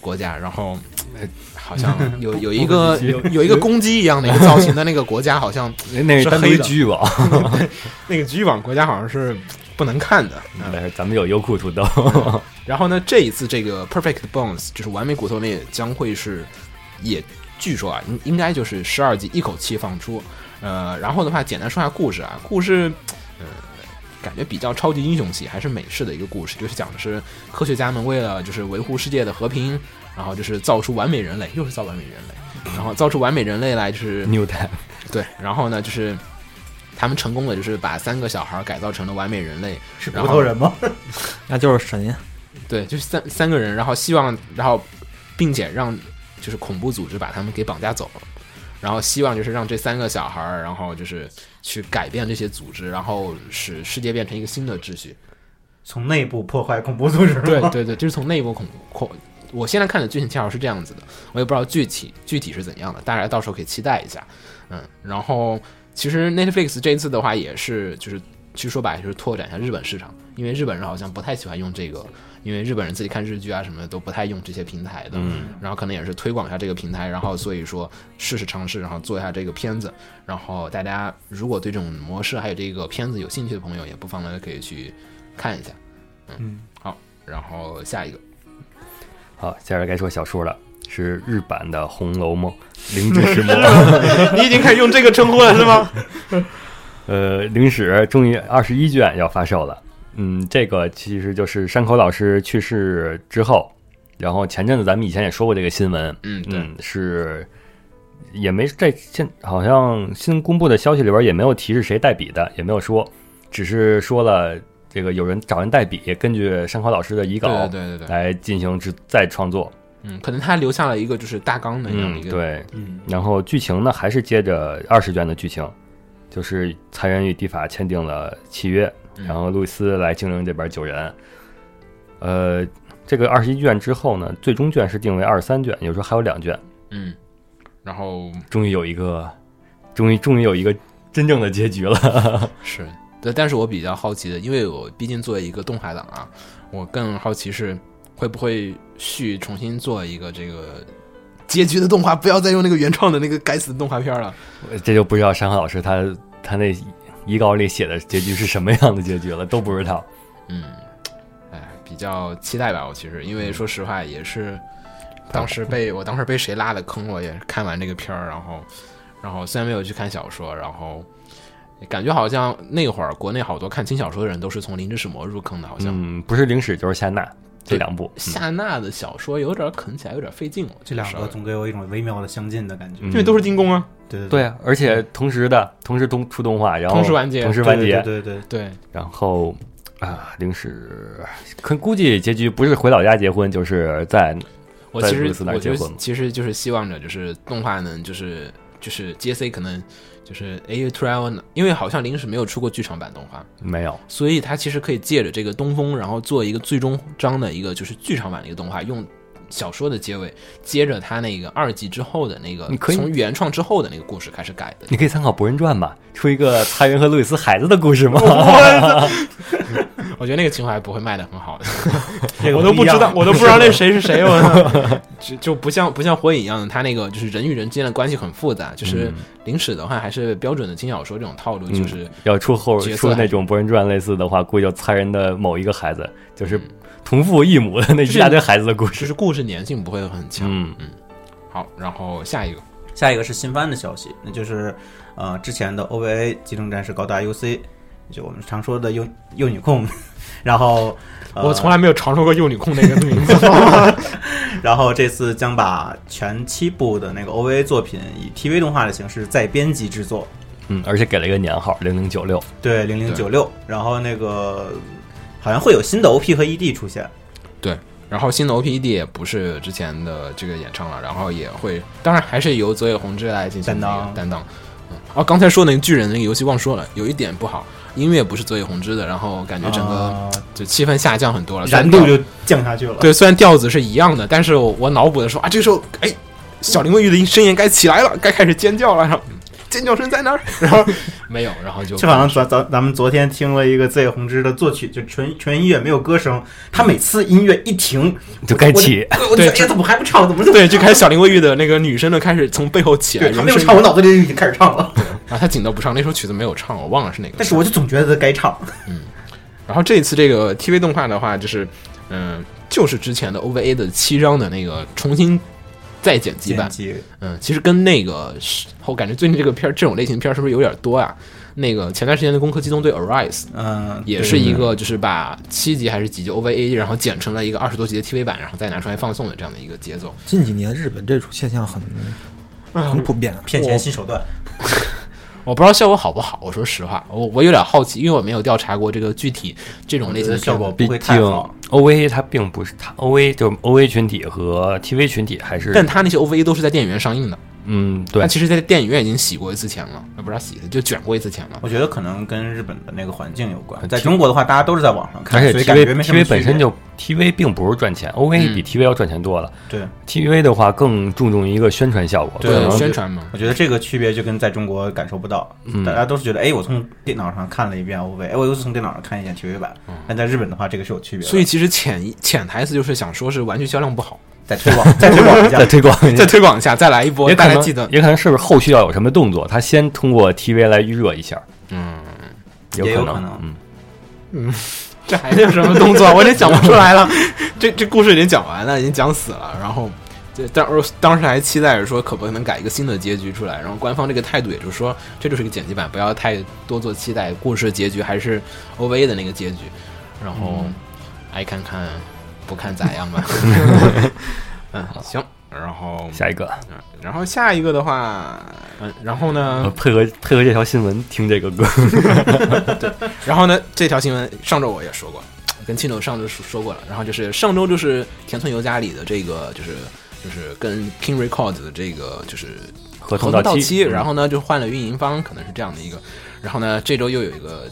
国家，然后呃好像 有有一个有有一个公鸡一样的一个造型的那个国家，好像 那是黑的剧网，那个局域网国家好像是不能看的。嗯但是咱们有优酷土豆，然后呢，这一次这个 Perfect Bones 就是完美骨头类将会是也据说啊，应应该就是十二集一口气放出。呃，然后的话，简单说下故事啊，故事呃感觉比较超级英雄系，还是美式的一个故事，就是讲的是科学家们为了就是维护世界的和平，然后就是造出完美人类，又是造完美人类，然后造出完美人类来就是 New Type，对，然后呢就是。他们成功的就是把三个小孩改造成了完美人类，是骨头人吗？那就是神呀。对，就是三三个人，然后希望，然后并且让就是恐怖组织把他们给绑架走了，然后希望就是让这三个小孩儿，然后就是去改变这些组织，然后使世界变成一个新的秩序。从内部破坏恐怖组织？对对对，就是从内部恐恐。我现在看的剧情介绍是这样子的，我也不知道具体具体是怎样的，大家到时候可以期待一下。嗯，然后其实 Netflix 这一次的话也是就是其实说白了就是拓展一下日本市场，因为日本人好像不太喜欢用这个，因为日本人自己看日剧啊什么的都不太用这些平台的，嗯，然后可能也是推广一下这个平台，然后所以说试试尝试，然后做一下这个片子，然后大家如果对这种模式还有这个片子有兴趣的朋友，也不妨呢可以去看一下。嗯，好，然后下一个。好，接下来该说小说了，是日版的《红楼梦》灵芝石魔。你已经开始用这个称呼了是吗？呃，灵史终于二十一卷要发售了。嗯，这个其实就是山口老师去世之后，然后前阵子咱们以前也说过这个新闻，嗯，对，嗯，是也没在现好像新公布的消息里边也没有提是谁代笔的，也没有说，只是说了这个有人找人代笔，根据山口老师的遗稿对对对对，来进行制再创作。嗯，可能他留下了一个就是大纲的这样一，个，，对。嗯，然后剧情呢，还是接着二十卷的剧情，就是财人与地法签订了契约，嗯然后路易斯来精灵这边救人。呃，这个二十一卷之后呢，最终卷是定为二十三卷，有时候还有两卷。嗯，然后终于有一个，终于终于有一个真正的结局了。是对，但是我比较好奇的，因为我毕竟作为一个动画党啊，我更好奇是会不会续重新做一个这个结局的动画，不要再用那个原创的那个该死的动画片了。这就不知道山河老师他他那遗稿里写的结局是什么样的结局了，都不知道。嗯，哎，比较期待吧。我其实因为说实话，也是当时被我当时被谁拉的坑，我也是看完这个片儿，然后然后虽然没有去看小说，然后感觉好像那会儿国内好多看轻小说的人都是从《灵之使魔》入坑的，好像。嗯，不是零史就是夏娜这两部。嗯。夏娜的小说有点啃起来有点费劲了，这两个总给我一种微妙的相近的感觉。嗯。因为都是精工啊。对对对。啊，而且同时的同时动出动画，然后同时完结。同时完结，对对对，对，然后啊，零食可估计结局不是回老家结婚，就是在我其实在那儿我觉得结婚其实就是希望着就是动画能就是就是 JC 可能就是哎突然我因为好像临时没有出过剧场版动画，没有。所以他其实可以借着这个东风，然后做一个最终章的一个就是剧场版的一个动画，用小说的结尾接着他那个二季之后的那个你可以从原创之后的那个故事开始改的。你可以参考《博人传》吧，出一个蔡元和路易斯孩子的故事吗？我觉得那个情怀不会卖的很好的。这个我都不知道，我都不知道那谁是谁，我 就就不像不像火影一样的，他那个就是人与人之间的关系很复杂。就是临史的话，还是标准的轻小说这种套路，就是要出后出那种《博人传》类似的话，估计就蔡人的某一个孩子，就是同父异母的那一大堆孩子的故事。就是故事粘性不会很强。嗯嗯好，然后下一个，下一个是新番的消息，那就是呃之前的 OVA《机动战士高达 UC》，就我们常说的幼幼女控，然后、呃、我从来没有尝试过幼女控那个名字。然后这次将把全七部的那个 OVA 作品以 TV 动画的形式再编辑制作，嗯，而且给了一个年号零零九六。对零零九六，然后那个好像会有新的 OP 和 ED 出现，然后新的 OPED 也不是之前的这个演唱了，然后也会，当然还是由泽野弘之来进行担当那个担当。嗯，哦，刚才说那个巨人那个游戏忘说了，有一点不好，音乐不是泽野弘之的，然后感觉整个啊就气氛下降很多了，虽然调燃度就降下去了。对，虽然调子是一样的，但是我我脑补的时候啊，这时候哎，小林卫玉的声音该起来了，该开始尖叫了，然后嗯尖叫声在哪儿？然后没有，然后就就好像咱咱咱们昨天听了一个泽野弘之的作曲，就纯纯音乐没有歌声，他每次音乐一停就该起，对哎呀怎么还不唱？怎么对，就开始小林卫玉的那个女生的开始从背后起来，对他没有唱，我脑子里已经开始唱了，啊，他紧到不唱，那首曲子没有唱，我忘了是哪个。但是我就总觉得该唱。嗯然后这一次这个 TV 动画的话，就是嗯、就是之前的 OVA 的七章的那个重新再剪辑版。辑嗯，其实跟那个是，我感觉最近这个片儿这种类型片儿是不是有点多啊？那个前段时间的《攻壳机动队 Arise》嗯，也是一个就是把七集还是几集 OVA，然后剪成了一个二十多集的 TV 版，然后再拿出来放送的这样的一个节奏。近几年日本这种现象很很普遍。骗钱新手段。我不知道效果好不好，我说实话，我我有点好奇，因为我没有调查过这个具体这种类型的效果毕不会太竟好。OVA 它并不是它 OVA 就 OVA 群体和 TV 群体还是但它那些 OVA 都是在电影院上映的，嗯对他其实，在电影院已经洗过一次钱了，呃不是洗的，就卷过一次钱了。我觉得可能跟日本的那个环境有关。在中国的话，大家都是在网上看，而且所以感觉 TV 没 TV 本身就 TV 并不是赚钱，OVA 嗯比 TV 要赚钱多了。对。TV 的话更注重一个宣传效果，对，宣传嘛，我觉得这个区别就跟在中国感受不到，嗯大家都是觉得，哎，我从电脑上看了一遍 OV，哎，我又是从电脑上看一遍 TV 版。但在日本的话，这个是有区别的。所以其实潜潜台词就是想说是玩具销量不好，再推广，再推广一下再。推广一再。推广一下，再来一波，也可能大家记得，也可能是不是后续要有什么动作，他先通过 TV 来预热一下，嗯，有可能嗯嗯，这还有什么动作？我已经讲不出来了。这这故事已经讲完了，已经讲死了。然后，这当当时还期待着说，可不可能改一个新的结局出来？然后官方这个态度也就是说，这就是一个剪辑版，不要太多做期待。故事结局还是 OVA 的那个结局。然后，爱看看，不看咋样吧？嗯，行。然后，下一个嗯然后下一个的话，嗯，然后呢呃，配合配合这条新闻听这个歌，对然后呢，这条新闻上周我也说过，跟青柳上周说说过了。然后就是上周就是田村由佳里的这个就是就是跟 King Records 的这个就是合合同同到期，然后呢就换了运营方，可能是这样的一个。然后呢，这周又有一个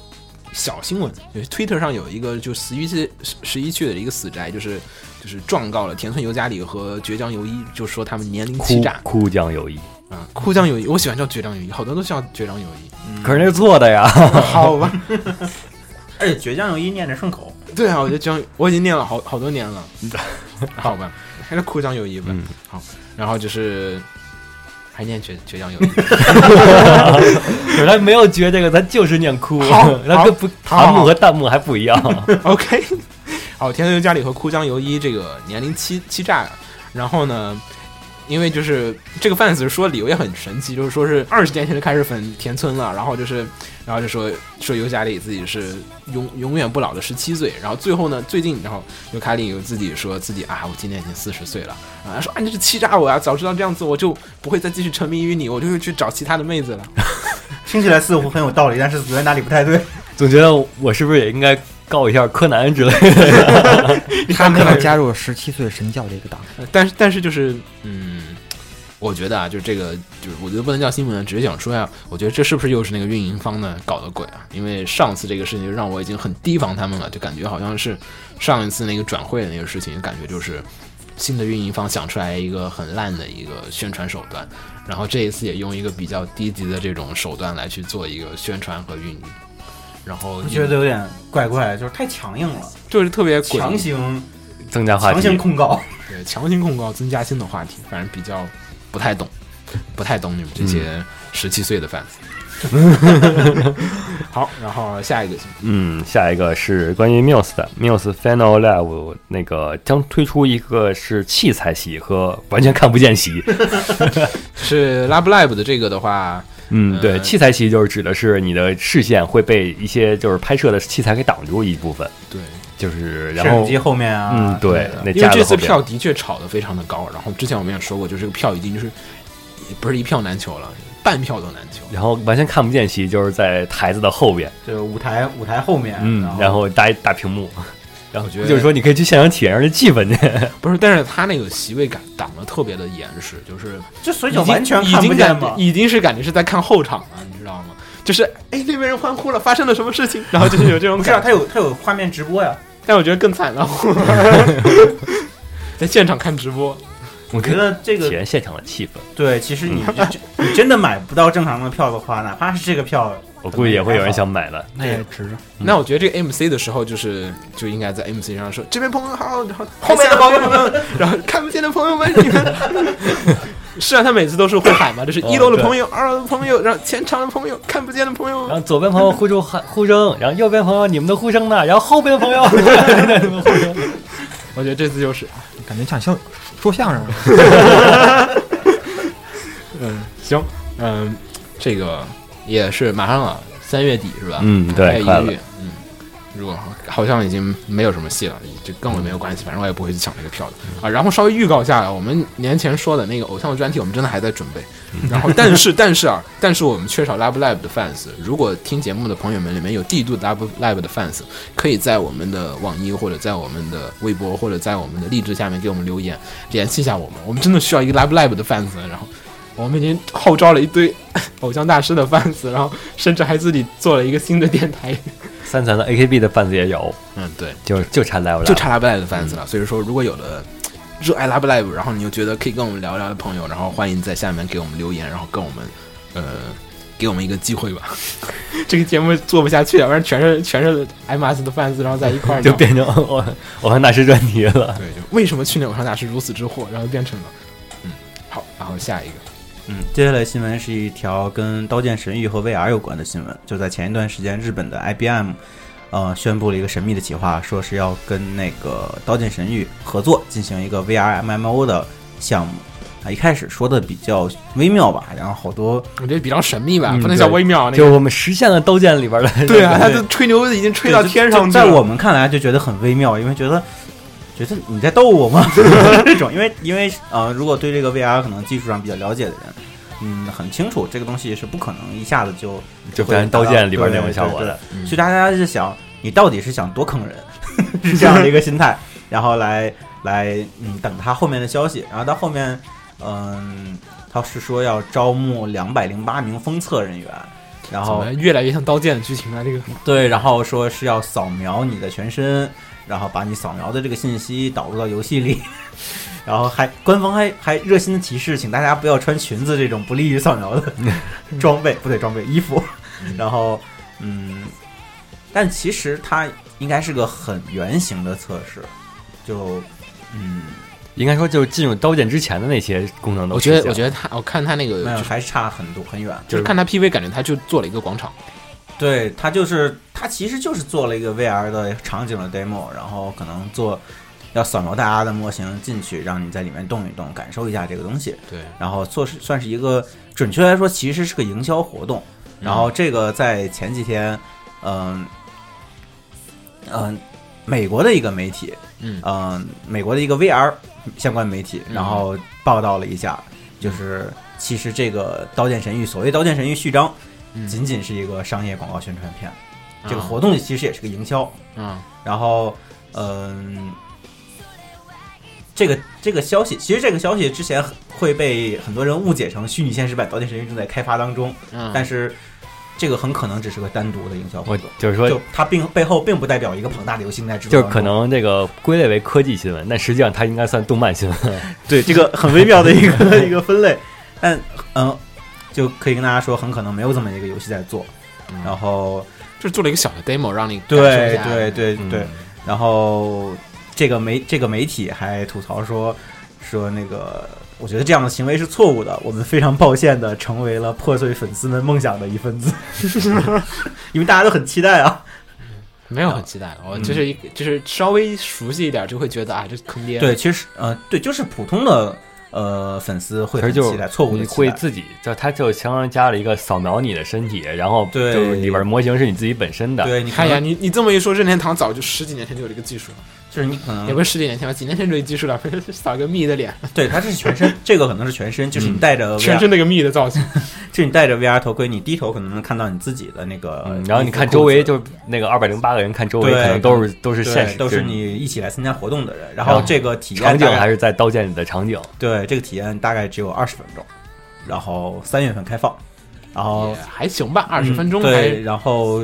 小新闻，就是 Twitter 上有一个就十一期十一区的一个死宅，就是就是状告了田村由佳里和倔强由一，就说他们年龄欺诈哭江由一，啊，哭江由一，我喜欢叫倔强由一，好多人都叫倔强友谊。可是那是做的呀，好吧，而且倔强由一念着顺口，对啊，我觉得江我已经念了好好多年了。好吧，还是哭江由一吧。嗯好，然后就是还念倔倔强友谊。可 是他没有觉这个，他就是念哭，好 他跟不弹幕和弹幕还不一样。OK，好，田村家里和哭江由一这个年龄欺欺诈，然后呢，因为就是这个 fans 说理由也很神奇，就是说是二十年前就开始粉田村了，然后就是然后就说说尤加里自己是永永远不老的十七岁，然后最后呢，最近然后尤卡里有自己说自己啊，我今年已经四十岁了，啊他说啊你这是欺诈我啊，早知道这样子我就不会再继续沉迷于你，我就会去找其他的妹子了。听起来似乎很有道理，但是觉得哪里不太对。总觉得我是不是也应该告一下柯南之类的？他没有加入十七岁神教这个党，呃但是但是就是嗯，我觉得啊，就这个就是我觉得不能叫新闻，只是想说呀，我觉得这是不是又是那个运营方呢搞的鬼啊？因为上次这个事情就让我已经很提防他们了，就感觉好像是上一次那个转会的那个事情，感觉就是新的运营方想出来一个很烂的一个宣传手段，然后这一次也用一个比较低级的这种手段来去做一个宣传和运营。然后我觉得有点怪怪，就是太强硬了，就是特别强行增加话题强行，控告。对，强行控告，增加新的话题，反正比较不太懂，不太懂你们这些十七岁的 fans。好，然后下一个嗯，下一个是关于 Muse 的。Muse Final Live，那个将推出一个是器材席和完全看不见席。是 Lab Live 的这个的话，嗯，对，呃器材席就是指的是你的视线会被一些就是拍摄的器材给挡住一部分，对，就是然后摄影机后面啊，嗯，对，那因为这次票的确炒得非常的高，然后之前我们也说过，就是这个票已经就是不是一票难求了，半票都难求。然后完全看不见席，就是在台子的后边，就是舞台舞台后面，嗯，然后大一大屏幕，然后觉得 就是说你可以去现场体验这气氛去。不是，但是他那个席位感挡得特别的严实，就是 就所以就完全已看不经感见嘛。已经是感觉是在看后场了，你知道吗？就是哎那边人欢呼了，发生了什么事情？然后就是有这种不是啊，感觉。他有他有画面直播呀。但我觉得更惨了，在现场看直播，我觉得这个体验现场的气氛，对，其实你 就你真的买不到正常的票的话，哪怕是这个票，我估计也会有人想买的。那也值。那我觉得这个 MC 的时候，就是就应该在 MC 上说这边朋友好，然后后面的朋友们，然后看不见的朋友们，你们 是啊，他每次都是会喊嘛，就是一楼的朋友，二楼的朋友，然后前场的朋友，看不见的朋友然，后左边朋友呼出喊呼声，然后右边朋友你们的呼声呢？然后后边的朋友你们呼声。我觉得这次就是，感觉像像说相声的。嗯，行，嗯，这个也是马上了，三月底是吧？嗯对快了还有一个月，嗯，如果好像已经没有什么戏了，就跟我没有关系，反正我也不会去抢这个票的啊。然后稍微预告一下，我们年前说的那个偶像的专题，我们真的还在准备。然后，但是但是啊，但是我们缺少 Love Live 的 fans。如果听节目的朋友们里面有帝都 Love Live 的 fans，可以在我们的网易或者在我们的微博或者在我们的荔枝下面给我们留言，联系一下我们。我们真的需要一个 Love Live 的 fans。然后，我们已经号召了一堆 偶像大师的 fans，然后甚至还自己做了一个新的电台。三层的 AKB 的 fans 也有，嗯，对，就就差 live 了，就差 Lab Live 的 fans 了。所以说，如果有的热爱 Live Live，然后你又觉得可以跟我们聊聊的朋友，然后欢迎在下面给我们留言，然后跟我们呃给我们一个机会吧。这个节目做不下去，要不然全是全是 MS 的 fans，然后在一块儿就变成偶偶像大师专题了。对，就为什么去年偶像大师如此之火，然后变成了嗯好，然后下一个嗯，接下来新闻是一条跟《刀剑神域》和 VR 有关的新闻。就在前一段时间，日本的 IBM 呃宣布了一个神秘的企划，说是要跟那个《刀剑神域》合作进行一个 VR MMO 的项目。啊，一开始说的比较微妙吧，然后好多我觉得比较神秘吧，嗯不能叫微妙那就。我们实现了刀剑里边的，对啊，他就吹牛已经吹到天上去了。在我们看来就觉得很微妙，因为觉得觉得你在逗我吗？这种，因为因为呃，如果对这个 VR 可能技术上比较了解的人，嗯，很清楚这个东西是不可能一下子就就变成刀剑里边那种效果的。所以大家就想，你到底是想多坑人，是这样的一个心态，然后来来嗯等他后面的消息，然后到后面嗯，他是说要招募两百零八名封测人员。然后越来越像刀剑的剧情了？这个对，然后说是要扫描你的全身，然后把你扫描的这个信息导入到游戏里，然后还官方还还热心的提示，请大家不要穿裙子这种不利于扫描的 装备，不对，装备衣服。然后，嗯，但其实它应该是个很圆形的测试，就嗯，应该说就是进入刀剑之前的那些功能都我觉得我觉得他我看他那个就是还差很多很远。就是看他 PV，感觉他就做了一个广场。对他就是他其实就是做了一个 VR 的场景的 demo，然后可能做要扫描大家的模型进去，让你在里面动一动，感受一下这个东西。对，然后做是算是一个准确来说，其实是个营销活动。然后这个在前几天，嗯、嗯、美国的一个媒体，嗯嗯、美国的一个 VR 相关媒体，嗯然后报道了一下，就是其实这个《刀剑神域》所谓《刀剑神域》序章，嗯仅仅是一个商业广告宣传片，这个啊活动其实也是个营销。嗯然后，嗯，这个这个消息，其实这个消息之前会被很多人误解成虚拟现实版《刀剑神域》正在开发当中，嗯，但是这个很可能只是个单独的营销活动，就是说就它并背后并不代表一个庞大的游戏正在制作就是可。能这个归类为科技新闻，但实际上它应该算动漫新闻。对这个很微妙的一个 一个分类，但嗯，就可以跟大家说，很可能没有这么一个游戏在做。嗯然后，就是做了一个小的 demo，让你对对对嗯对，然后这个媒这个媒体还吐槽说说那个，我觉得这样的行为是错误的，我们非常抱歉的成为了破碎粉丝们梦想的一份子，因为大家都很期待啊。没有很期待，我嗯就是一个就是稍微熟悉一点，就会觉得啊，这坑爹。对，其实呃，对，就是普通的呃粉丝会期待，错误的期待。会自己，就他就相当于加了一个扫描你的身体，然后对就里边模型是你自己本身的。对你可哎呀，你你这么一说，任天堂早就十几年前就有这个技术了，就是你可能也不是十几年前吧，几年前就有技术了，扫个蜜的脸，对，它这是全身，这个可能是全身，就是你带着 VR, 全身那个蜜的造型。就是你戴着 VR 头盔，你低头可能能看到你自己的那个、嗯，然后你看周围就那个二百零八个人，看周围可能都是都是现实，都是你一起来参加活动的人。然然后后这个体验场景还是在刀剑里的场景。对这个体验大概只有二十分钟，然后三月份开放，然后还行吧，二十分钟嗯对，然后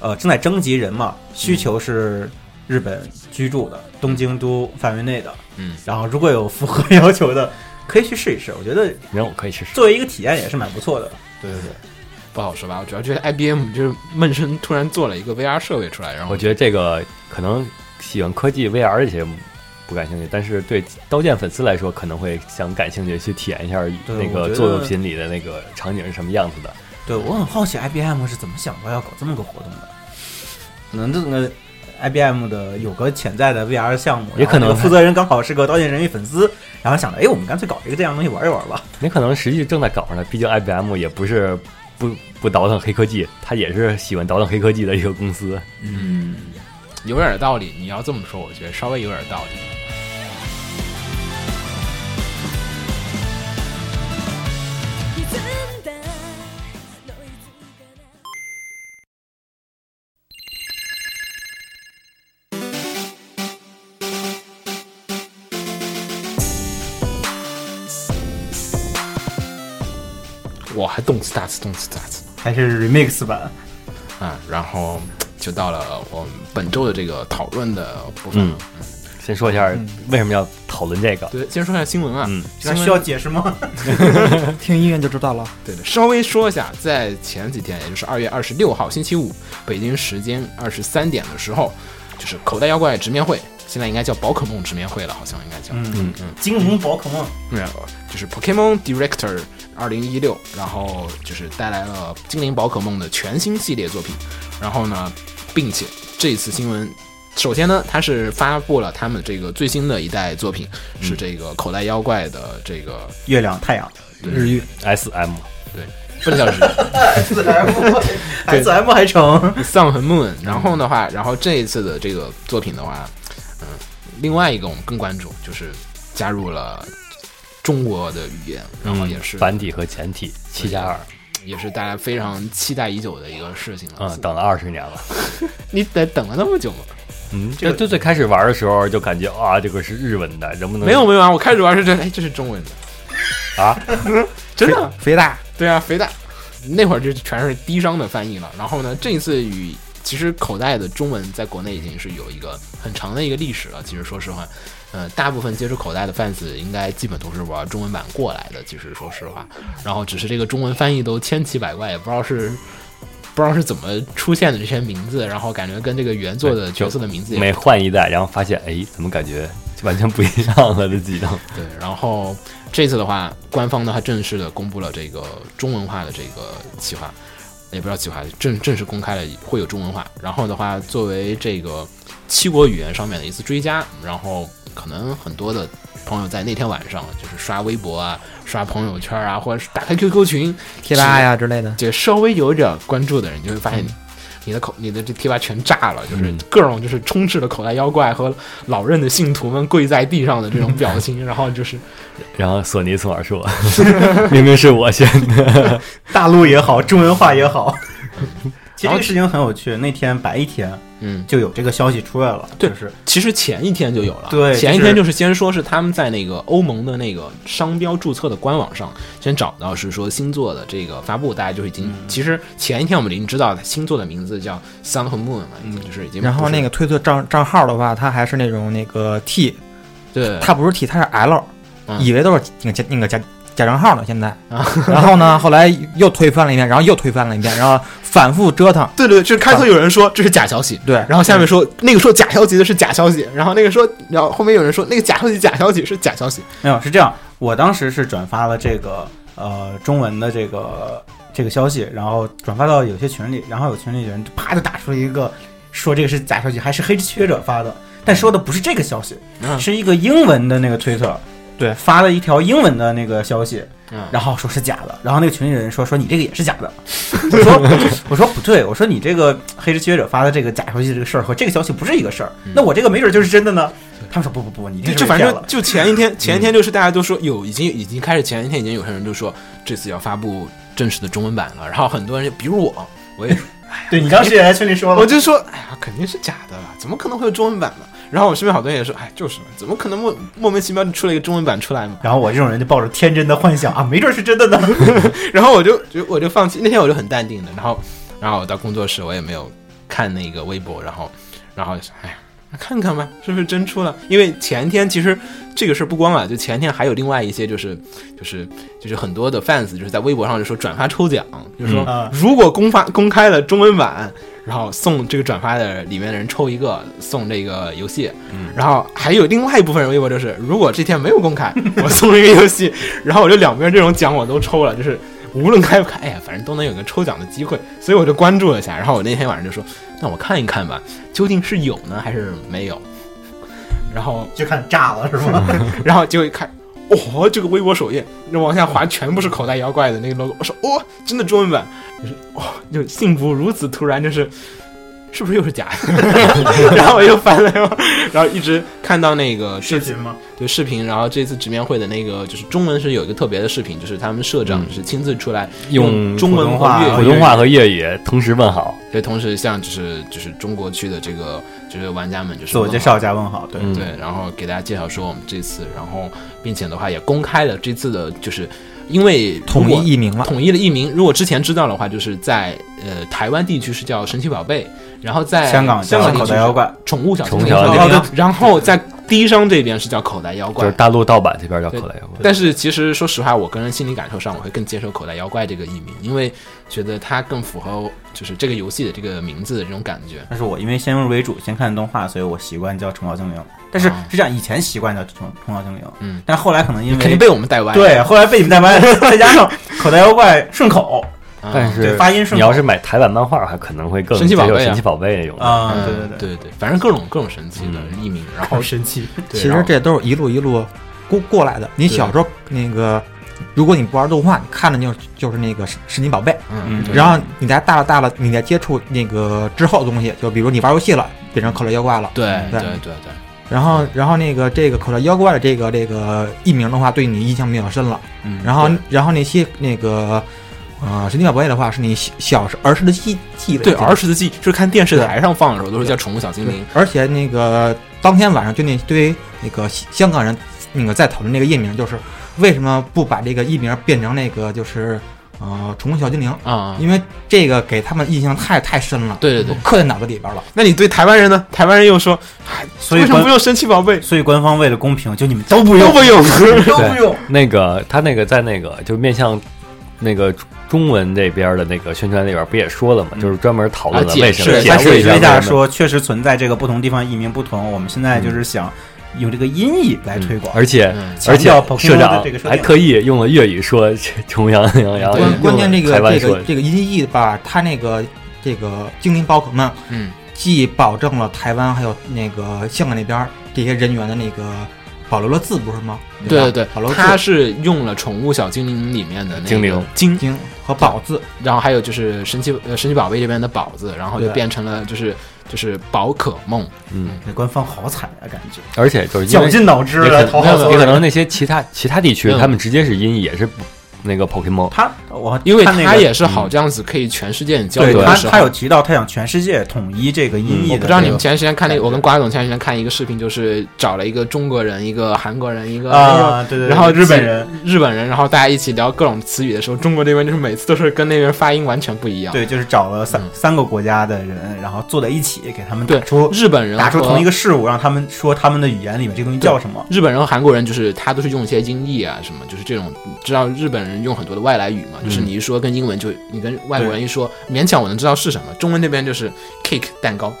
呃正在征集人嘛，需求是日本居住的东京都范围内的，嗯，然后如果有符合要求的，可以去试一试。我觉得然后我可以试试。作为一个体验也是蛮不错的。对对对，不好说吧。我主要觉得 IBM 就是闷声突然做了一个 VR 设备出来，然后我觉得这个可能喜欢科技 VR 这些不感兴趣，但是对刀剑粉丝来说可能会想感兴趣去体验一下那个作品里的那个场景是什么样子的。对我很好奇 IBM 是怎么想到要搞这么个活动的，可能这个。IBM 的有个潜在的 VR 项目，也可能负责人刚好是个《刀剑神域》粉丝，然后想着，哎，我们干脆搞一个这样的东西玩一玩吧。你可能实际正在搞上呢，毕竟 IBM 也不是不不倒腾黑科技，他也是喜欢倒腾黑科技的一个公司。嗯，有点道理。你要这么说，我觉得稍微有点道理。还动次打次，动次打次还是 remix 版，啊！然后就到了我们本周的这个讨论的部分嗯。先说一下为什么要讨论这个。对，先说一下新闻啊。嗯，那需要解释吗？听音乐就知道了。对的，稍微说一下，在前几天，也就是二月二十六号星期五，北京时间二十三点的时候，就是口袋妖怪直面会，现在应该叫宝可梦直面会了，好像应该叫。嗯。嗯嗯，精灵宝可梦，没有，就是 Pokemon Director 二零一六，然后就是带来了精灵宝可梦的全新系列作品，然后呢，并且这次新闻。首先呢，它是发布了他们这个最新的一代作品，是这个口袋妖怪的这个月亮、太阳。日月 S M 不能叫日语，S M S M 还成，Sun 和 Moon。然后的话，然后这一次的这个作品的话，嗯，另外一个我们更关注就是加入了中国的语言，然后也是、繁体和简体七加二，也是大家非常期待已久的一个事情了。嗯，等了二十年了。你得等了那么久吗？嗯，这就最最开始玩的时候就感觉啊，这个是日文的，能不能没有没有啊，我开始玩是这，哎，这是中文的，啊？真的。肥大，对啊，肥大那会儿就全是低商的翻译了。然后呢，这一次与其实口袋的中文在国内已经是有一个很长的一个历史了。其实说实话，呃，大部分接触口袋的 fans 应该基本都是玩中文版过来的。其实说实话，然后只是这个中文翻译都千奇百怪，也不知道是。不知道是怎么出现的这些名字，然后感觉跟这个原作的角色的名字也每换一代，然后发现哎，怎么感觉就完全不一样了，这技能。对，然后这次的话，官方呢还正式的公布了这个中文化的这个企划，也不知道计划正正式公开了会有中文化。然后的话，作为这个七国语言上面的一次追加，然后可能很多的朋友在那天晚上就是刷微博啊、刷朋友圈啊，或者是打开 QQ 群贴吧呀之类的。就稍微有点关注的人，就会发现你的口、你的这贴吧全炸了，就是各种就是充斥的口袋妖怪和老任的信徒们跪在地上的这种表情，然后就是然后索尼从哪儿说？明明是我先的。大陆也好，中文化也好。其实这个事情很有趣，那天白天嗯，就有这个消息出来了，对就是。其实前一天就有了，对前一天就是先说是他们在那个欧盟的那个商标注册的官网上先找到是说星座的这个发布，大家就已经、其实前一天我们已经知道星座的名字叫 Sun 和 Moon 了，已经就是已经是。然后那个推特账账号的话，它还是那种那个 T，对。它不是 T，它是 L，嗯。以为都是那个加那个假假账号呢。现在。啊，然后呢，后来又推翻了一遍，然后又推翻了一遍，然后反复折腾。对对，就是开头有人说这是假消息，对，然后下面说那个说假消息的是假消息，然后那个说，然后后面有人说那个假消息假消息是假消息，没有是这样，我当时是转发了这个呃中文的这个这个消息，然后转发到有些群里，然后有群里人啪就打出了一个说这个是假消息，还是黑之学者发的，但说的不是这个消息，嗯。是一个英文的那个推特，对发了一条英文的那个消息，嗯。然后说是假的，然后那个群里人说说你这个也是假的，我说我说不对，我说你这个黑之学者发的这个假消息这个事儿和这个消息不是一个事儿，那我这个没准就是真的呢。他们说不不不，你这就就反正就前一天，前一天就是大家都说有已经已经开始前一天已经有些人就说这次要发布正式的中文版了，然后很多人就比如我，我也对你当时也在群里说了，我就说哎呀肯定是假的了，怎么可能会有中文版呢？然后我身边好多人也说哎就是嘛，怎么可能莫莫名其妙就出了一个中文版出来嘛？然后我这种人就抱着天真的幻想啊，没准是真的呢。然后我就就我就放弃，那天我就很淡定的，然后然后我到工作室我也没有看那个微博，然后然后哎呀。看看吧，是不是真出了？因为前天其实这个事儿不光啊，就前天还有另外一些，就是就是就是很多的 fans 就是在微博上就说转发抽奖，就是说如果公发公开了中文版，然后送这个转发的里面的人抽一个送这个游戏，然后还有另外一部分人微博就是如果这天没有公开，我送一个游戏，然后我就两边这种奖我都抽了，就是无论开不开，哎呀，反正都能有个抽奖的机会，所以我就关注了一下。然后我那天晚上就说，那我看一看吧，究竟是有呢还是没有？然后，就看炸了是吗？然后结果一看，哦，这个微博首页，那往下滑全部是口袋妖怪的那个 logo。我说，哦，真的中文版，就是哦，就幸福如此突然，就是是不是又是假的？然后我又翻了，然后一直看到那个视频吗？对视频，然后这次直面会的那个就是中文是有一个特别的视频，就是他们社长是亲自出来用中文和普通话和粤语同时问好。对，同时向就是就是中国区的这个就是玩家们就是自我介绍加问好，对，嗯对，然后给大家介绍说我们这次，然后并且的话也公开了这次的，就是因为统一译名了。统一了译名，如果之前知道的话，就是在呃台湾地区是叫神奇宝贝，然后在香港叫口袋妖怪，宠物小精灵，宠物精灵哦对然后在低商这边是叫口袋妖怪就是。大陆盗版这边叫口袋妖怪。但是其实说实话，我个人心理感受上，我会更接受口袋妖怪这个译名，因为觉得它更符合就是这个游戏的这个名字的这种感觉。但是我因为先入为主，先看动画，所以我习惯叫虫草精灵。但是啊是这样，以前习惯叫虫虫草精灵，嗯，但后来可能因为肯定被我们带歪。对，后来被你们带歪了，再加上口袋妖怪顺口啊，但是发音你要是买台版漫画，还可能会更神奇宝贝啊。神奇宝贝那种。的。啊，嗯对对对，对对，反正各种各种神奇的译名，然后神奇，其实这都是一路一路过过来的。你小时候那个，如果你不玩动画，你看的就是就是那个神神奇宝贝，嗯，对。然后你再大了大了，你再接触那个之后的东西，就比如你玩游戏了，变成口袋妖怪了。对对。对对对，然后，然后那个这个口袋妖怪的这个这个艺名的话，对你印象比较深了。嗯，然后，然后那些那个呃神奇宝贝的话，是你小小时儿时的记记忆对儿时的记忆，就是看电视台上放的时候都是叫宠物小精灵。而且那个当天晚上就那堆那个香港人那个在讨论那个艺名，就是为什么不把这个艺名变成那个就是呃宠物小精灵？啊，因为这个给他们印象太太深了，对对对刻在脑子里边了。那你对台湾人呢？台湾人又说，哎所以官为什么不用神奇宝贝？所以官方为了公平，就你们都不用，都不用，都不用。那个他那个在那个就面向那个中文这边的那个宣传里边不也说了吗？就是专门讨论了为什么释解释一下说，确实存在这个不同地方译名不同。我们现在就是想用这个音译来推广，而且嗯。而且社长还特意用了粤语说重阳阳阳，对关关键这个这个这个音译吧，它那个这个精灵宝可梦嗯，既保证了台湾还有那个香港那边儿这些人员的那个保留了字，不是吗？对对对保留，它、是用了宠物小精灵里面的那个精灵。精，精和宝字，然后还有就是神奇呃神奇宝贝这边的宝字，然后就变成了就是就是宝可梦，嗯，那官方好惨啊，感觉。而且就是因绞尽脑汁了，也可能那些其他其他地区嗯他们直接是音译也是不那个 Pokemon，他我因为看那个它也是好这样子可以全世界交流他。他有提到他想全世界统一这个音译我不知道你们前段时间看那个，我跟瓜总前段时间看一个视频，就是找了一个中国人、一个韩国人、一个啊，对对，对然后日本人。日本人，然后大家一起聊各种词语的时候，中国这边就是每次都是跟那边发音完全不一样。对，就是找了三、嗯三个国家的人，然后坐在一起，给他们打对出日本人打出同一个事物，让他们说他们的语言里面这东西叫什么。日本人和韩国人就是他都是用一些音译啊什么，就是这种知道日本人用很多的外来语嘛，就是你一说跟英文就你跟外国人一说，勉强我能知道是什么。中文那边就是 cake 蛋糕，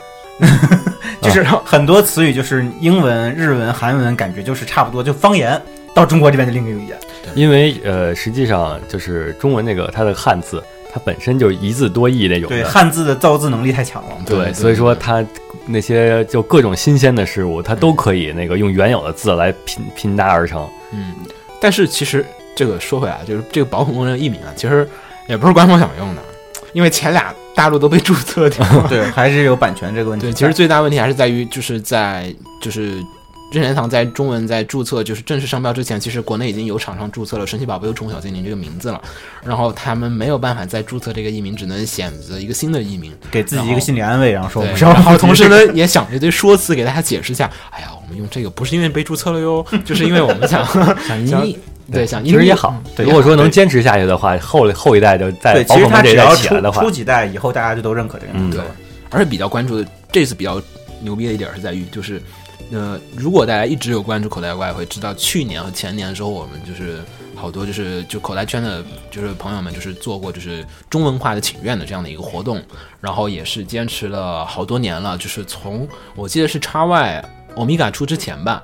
就是很多词语就是英文、日文、韩文，感觉就是差不多，就方言到中国这边的另一个语言。因为呃实际上就是中文那个它的汉字它本身就是一字多义那种对，汉字的造字能力太强了。对，对所以说它那些就各种新鲜的事物，它都可以那个用原有的字来拼拼搭而成。嗯，但是其实这个说回来，就是这个宝可梦的译名啊，其实也不是官方想用的，因为前俩大陆都被注册掉了。对，还是有版权这个问题。对，其实最大问题还是在于，就是在就是任天堂在中文在注册就是正式商标之前，其实国内已经有厂商注册了“神奇宝贝和宠物小精灵”这个名字了，然后他们没有办法再注册这个译名，只能选择一个新的译名。给自己一个心理安慰，然后说对我，是要然后 同时呢，也想着一堆说辞给大家解释一下。哎呀，我们用这个不是因为被注册了哟，就是因为我们想 想音译，对想其实也好，对如果说能坚持下去的话，后后一代就在其实可梦这一代他只要起来的话出，几代以后，大家就都认可这个名字对了。，而且比较关注的这次比较牛逼的一点是在于，就是呃，如果大家一直有关注口袋妖怪，会知道去年和前年的时候，我们就是好多就是就口袋圈的，就是朋友们就是做过就是中文化的请愿的这样的一个活动，然后也是坚持了好多年了，就是从我记得是叉 Y 欧米伽出之前吧。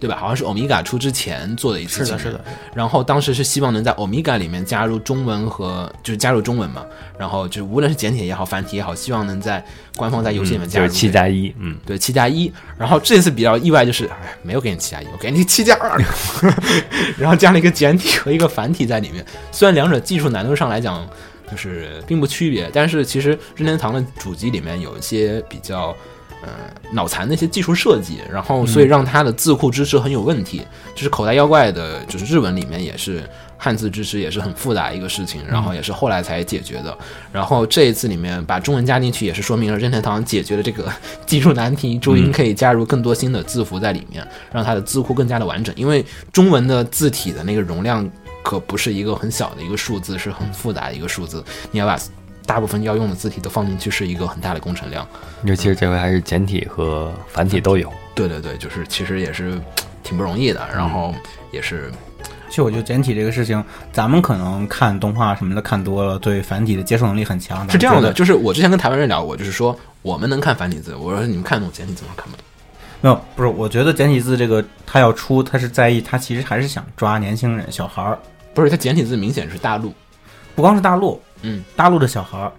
对吧？好像是欧米伽出之前做的一次是的，是的，然后当时是希望能在欧米伽里面加入中文和就是加入中文嘛，然后就无论是简体也好，繁体也好，希望能在官方在游戏里面加入、就是七加一，嗯，对七加一。然后这次比较意外就是，哎，没有给你七加一，我给你七加二，然后加了一个简体和一个繁体在里面。虽然两者技术难度上来讲就是并不区别，但是其实任天堂的主机里面有一些比较。呃，脑残的一些技术设计，然后所以让它的字库支持很有问题。就是口袋妖怪的，就是日文里面也是汉字支持，也是很复杂一个事情，然后也是后来才解决的。然后这一次里面把中文加进去，也是说明了任天堂解决了这个 技术难题，终于可以加入更多新的字符在里面，让它的字库更加的完整。因为中文的字体的那个容量可不是一个很小的一个数字，是很复杂的一个数字，你要把。大部分要用的字体都放进去，是一个很大的工程量。尤其是这回还是简体和繁体都有。对对对，就是其实也是挺不容易的，然后也是其实我觉得简体这个事情，咱们可能看动画什么的看多了，对繁体的接受能力很强。是这样的。就是我之前跟台湾人聊过，就是说我们能看繁体字，我说你们看懂简体字吗？看不懂。没有，不是，我觉得简体字这个他要出，他是在意，他其实还是想抓年轻人、小孩儿，不是，它简体字明显是大陆，不光是大陆，嗯，大陆的小孩儿，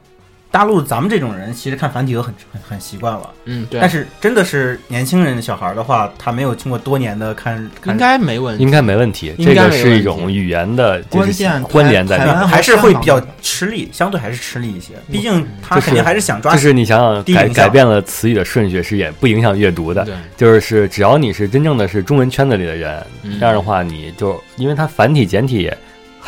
大陆咱们这种人其实看繁体都很很很习惯了。嗯，对啊，但是真的是年轻人的小孩儿的话，他没有经过多年的看看应该没问题，应该没问题，这个是一种语言的就是关键关联在里面。还是会比较吃力，相对还是吃力一些。毕竟他肯定还是想抓就是你想想改改变了词语的顺序是也不影响阅读的，对，就是只要你是真正的是中文圈子里的人，嗯这样的话你就因为它繁体简体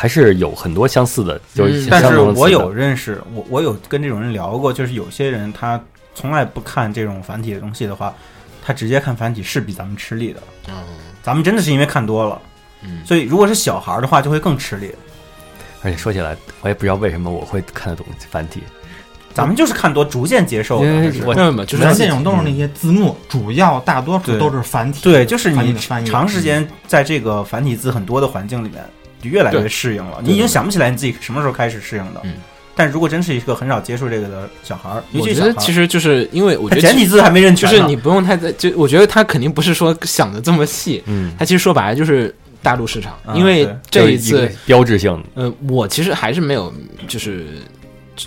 还是有很多相似的，就是嗯但是我有认识，我我有跟这种人聊过，就是有些人他从来不看这种繁体的东西的话，他直接看繁体是比咱们吃力的。嗯。咱们真的是因为看多了，嗯，所以如果是小孩儿的话，就会更吃力。而且说起来，我也不知道为什么我会看得懂繁体，咱们就是看多，逐渐接受的。因为还是。我没有没有，就是咱这种都是那些字幕，主要大多数都是繁体，对，就是你长时间在这个繁体字很多的环境里面，就越来越适应了。你已经想不起来你自己什么时候开始适应的。嗯。但如果真是一个很少接触这个的小孩儿，我觉得其实就是因为我觉得简体字还没认全，就是你不用太在，就我觉得他肯定不是说想的这么细，嗯，他其实说白了就是大陆市场，啊因为这一次标志性。的，呃，我其实还是没有，就是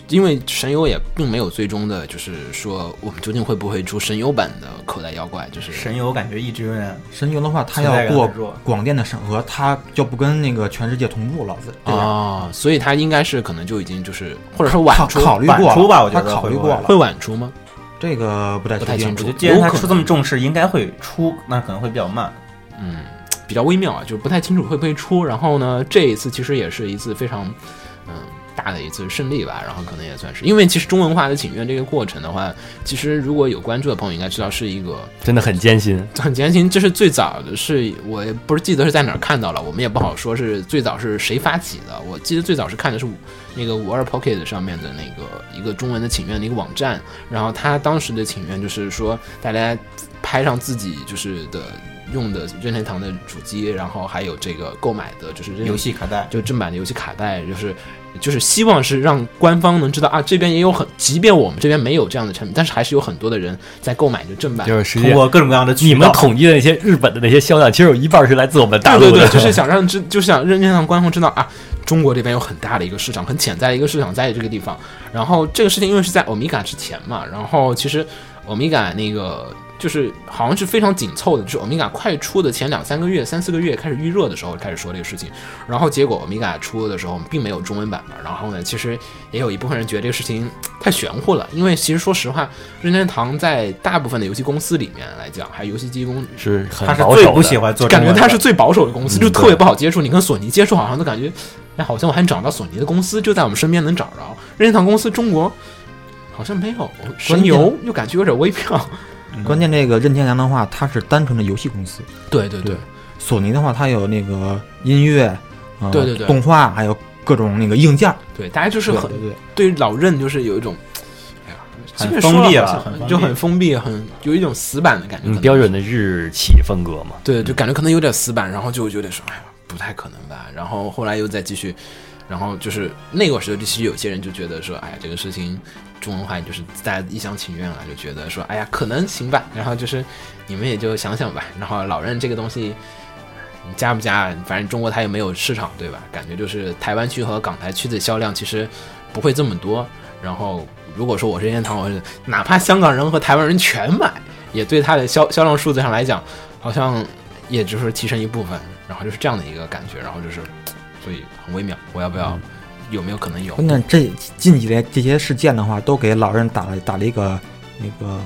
因为神游也并没有最终的，就是说我们究竟会不会出神游版的口袋妖怪，就是神游感觉一直有点神游的话，它要过广电的审核，它就不跟那个全世界同步了。啊、所以它应该是可能就已经就是或者说晚出，考虑过了晚出吧我觉得考虑过了，会晚出吗？这个不太不太清楚我觉得既然他出这么重视，应该会出，那可能会比较慢。嗯，比较微妙啊，就是不太清楚会不会出。然后呢，这一次其实也是一次非常嗯大的一次胜利吧。然后可能也算是，因为其实中文化的请愿这个过程的话，其实如果有关注的朋友应该知道是一个真的很艰辛。很艰辛。这是最早的是，我也不是记得是在哪儿看到了，我们也不好说是最早是谁发起的。我记得最早是看的是那个五二 Pocket 上面的那个一个中文的请愿的一个网站，然后他当时的请愿就是说大家拍上自己就是的用的任天堂的主机，然后还有这个购买的就是游戏卡带，就正版的游戏卡带，就是就是希望是让官方能知道啊，这边也有很，即便我们这边没有这样的产品，但是还是有很多的人在购买就正版。就是通过各种各样的渠道你们统计的那些日本的那些销量，其实有一半是来自我们大陆的。对对对，就是想让知，就是想任天堂官方知道啊，中国这边有很大的一个市场，很潜在的一个市场在这个地方。然后这个事情因为是在欧米伽之前嘛，然后其实欧米伽那个就是好像是非常紧凑的，就是欧米伽快出的前两三个月、三四个月开始预热的时候开始说这个事情，然后结果欧米伽出的时候并没有中文版嘛，然后呢，其实也有一部分人觉得这个事情太玄乎了，因为其实说实话，任天堂在大部分的游戏公司里面来讲，还有游戏机公是很他是保守的最不喜欢做感，觉它是最保守的公司，嗯就特别不好接触。你跟索尼接触，好像都感觉，哎，好像我还能找到索尼的公司，就在我们身边能找着。任天堂公司中国好像没有，神游又感觉有点微妙。嗯关键这个任天堂的话，它是单纯的游戏公司；对对对，索尼的话，它有那个音乐，呃、对对对动画，还有各种那个硬件。对，大家就是很对对对，对老任就是有一种，哎呀，很封闭了就很封闭，很有一种死板的感觉。标准的日企风格嘛。对，就感觉可能有点死板，然后就有点说，哎呀，不太可能吧。然后后来又再继续，然后就是那个时候，其实有些人就觉得说，哎呀，这个事情中文化就是大家一厢情愿了，就觉得说，哎呀，可能行吧。然后就是你们也就想想吧。然后老任这个东西。你加不加？反正中国它也没有市场，对吧？感觉就是台湾区和港台区的销量其实不会这么多。然后如果说我是任天堂，我是哪怕香港人和台湾人全买，也对它的销销量数字上来讲，好像也就是提升一部分，然后就是这样的一个感觉，然后就是，所以很微妙。我要不要？有没有可能有？关键这近几年这些事件的话，都给老人打了打了一个那个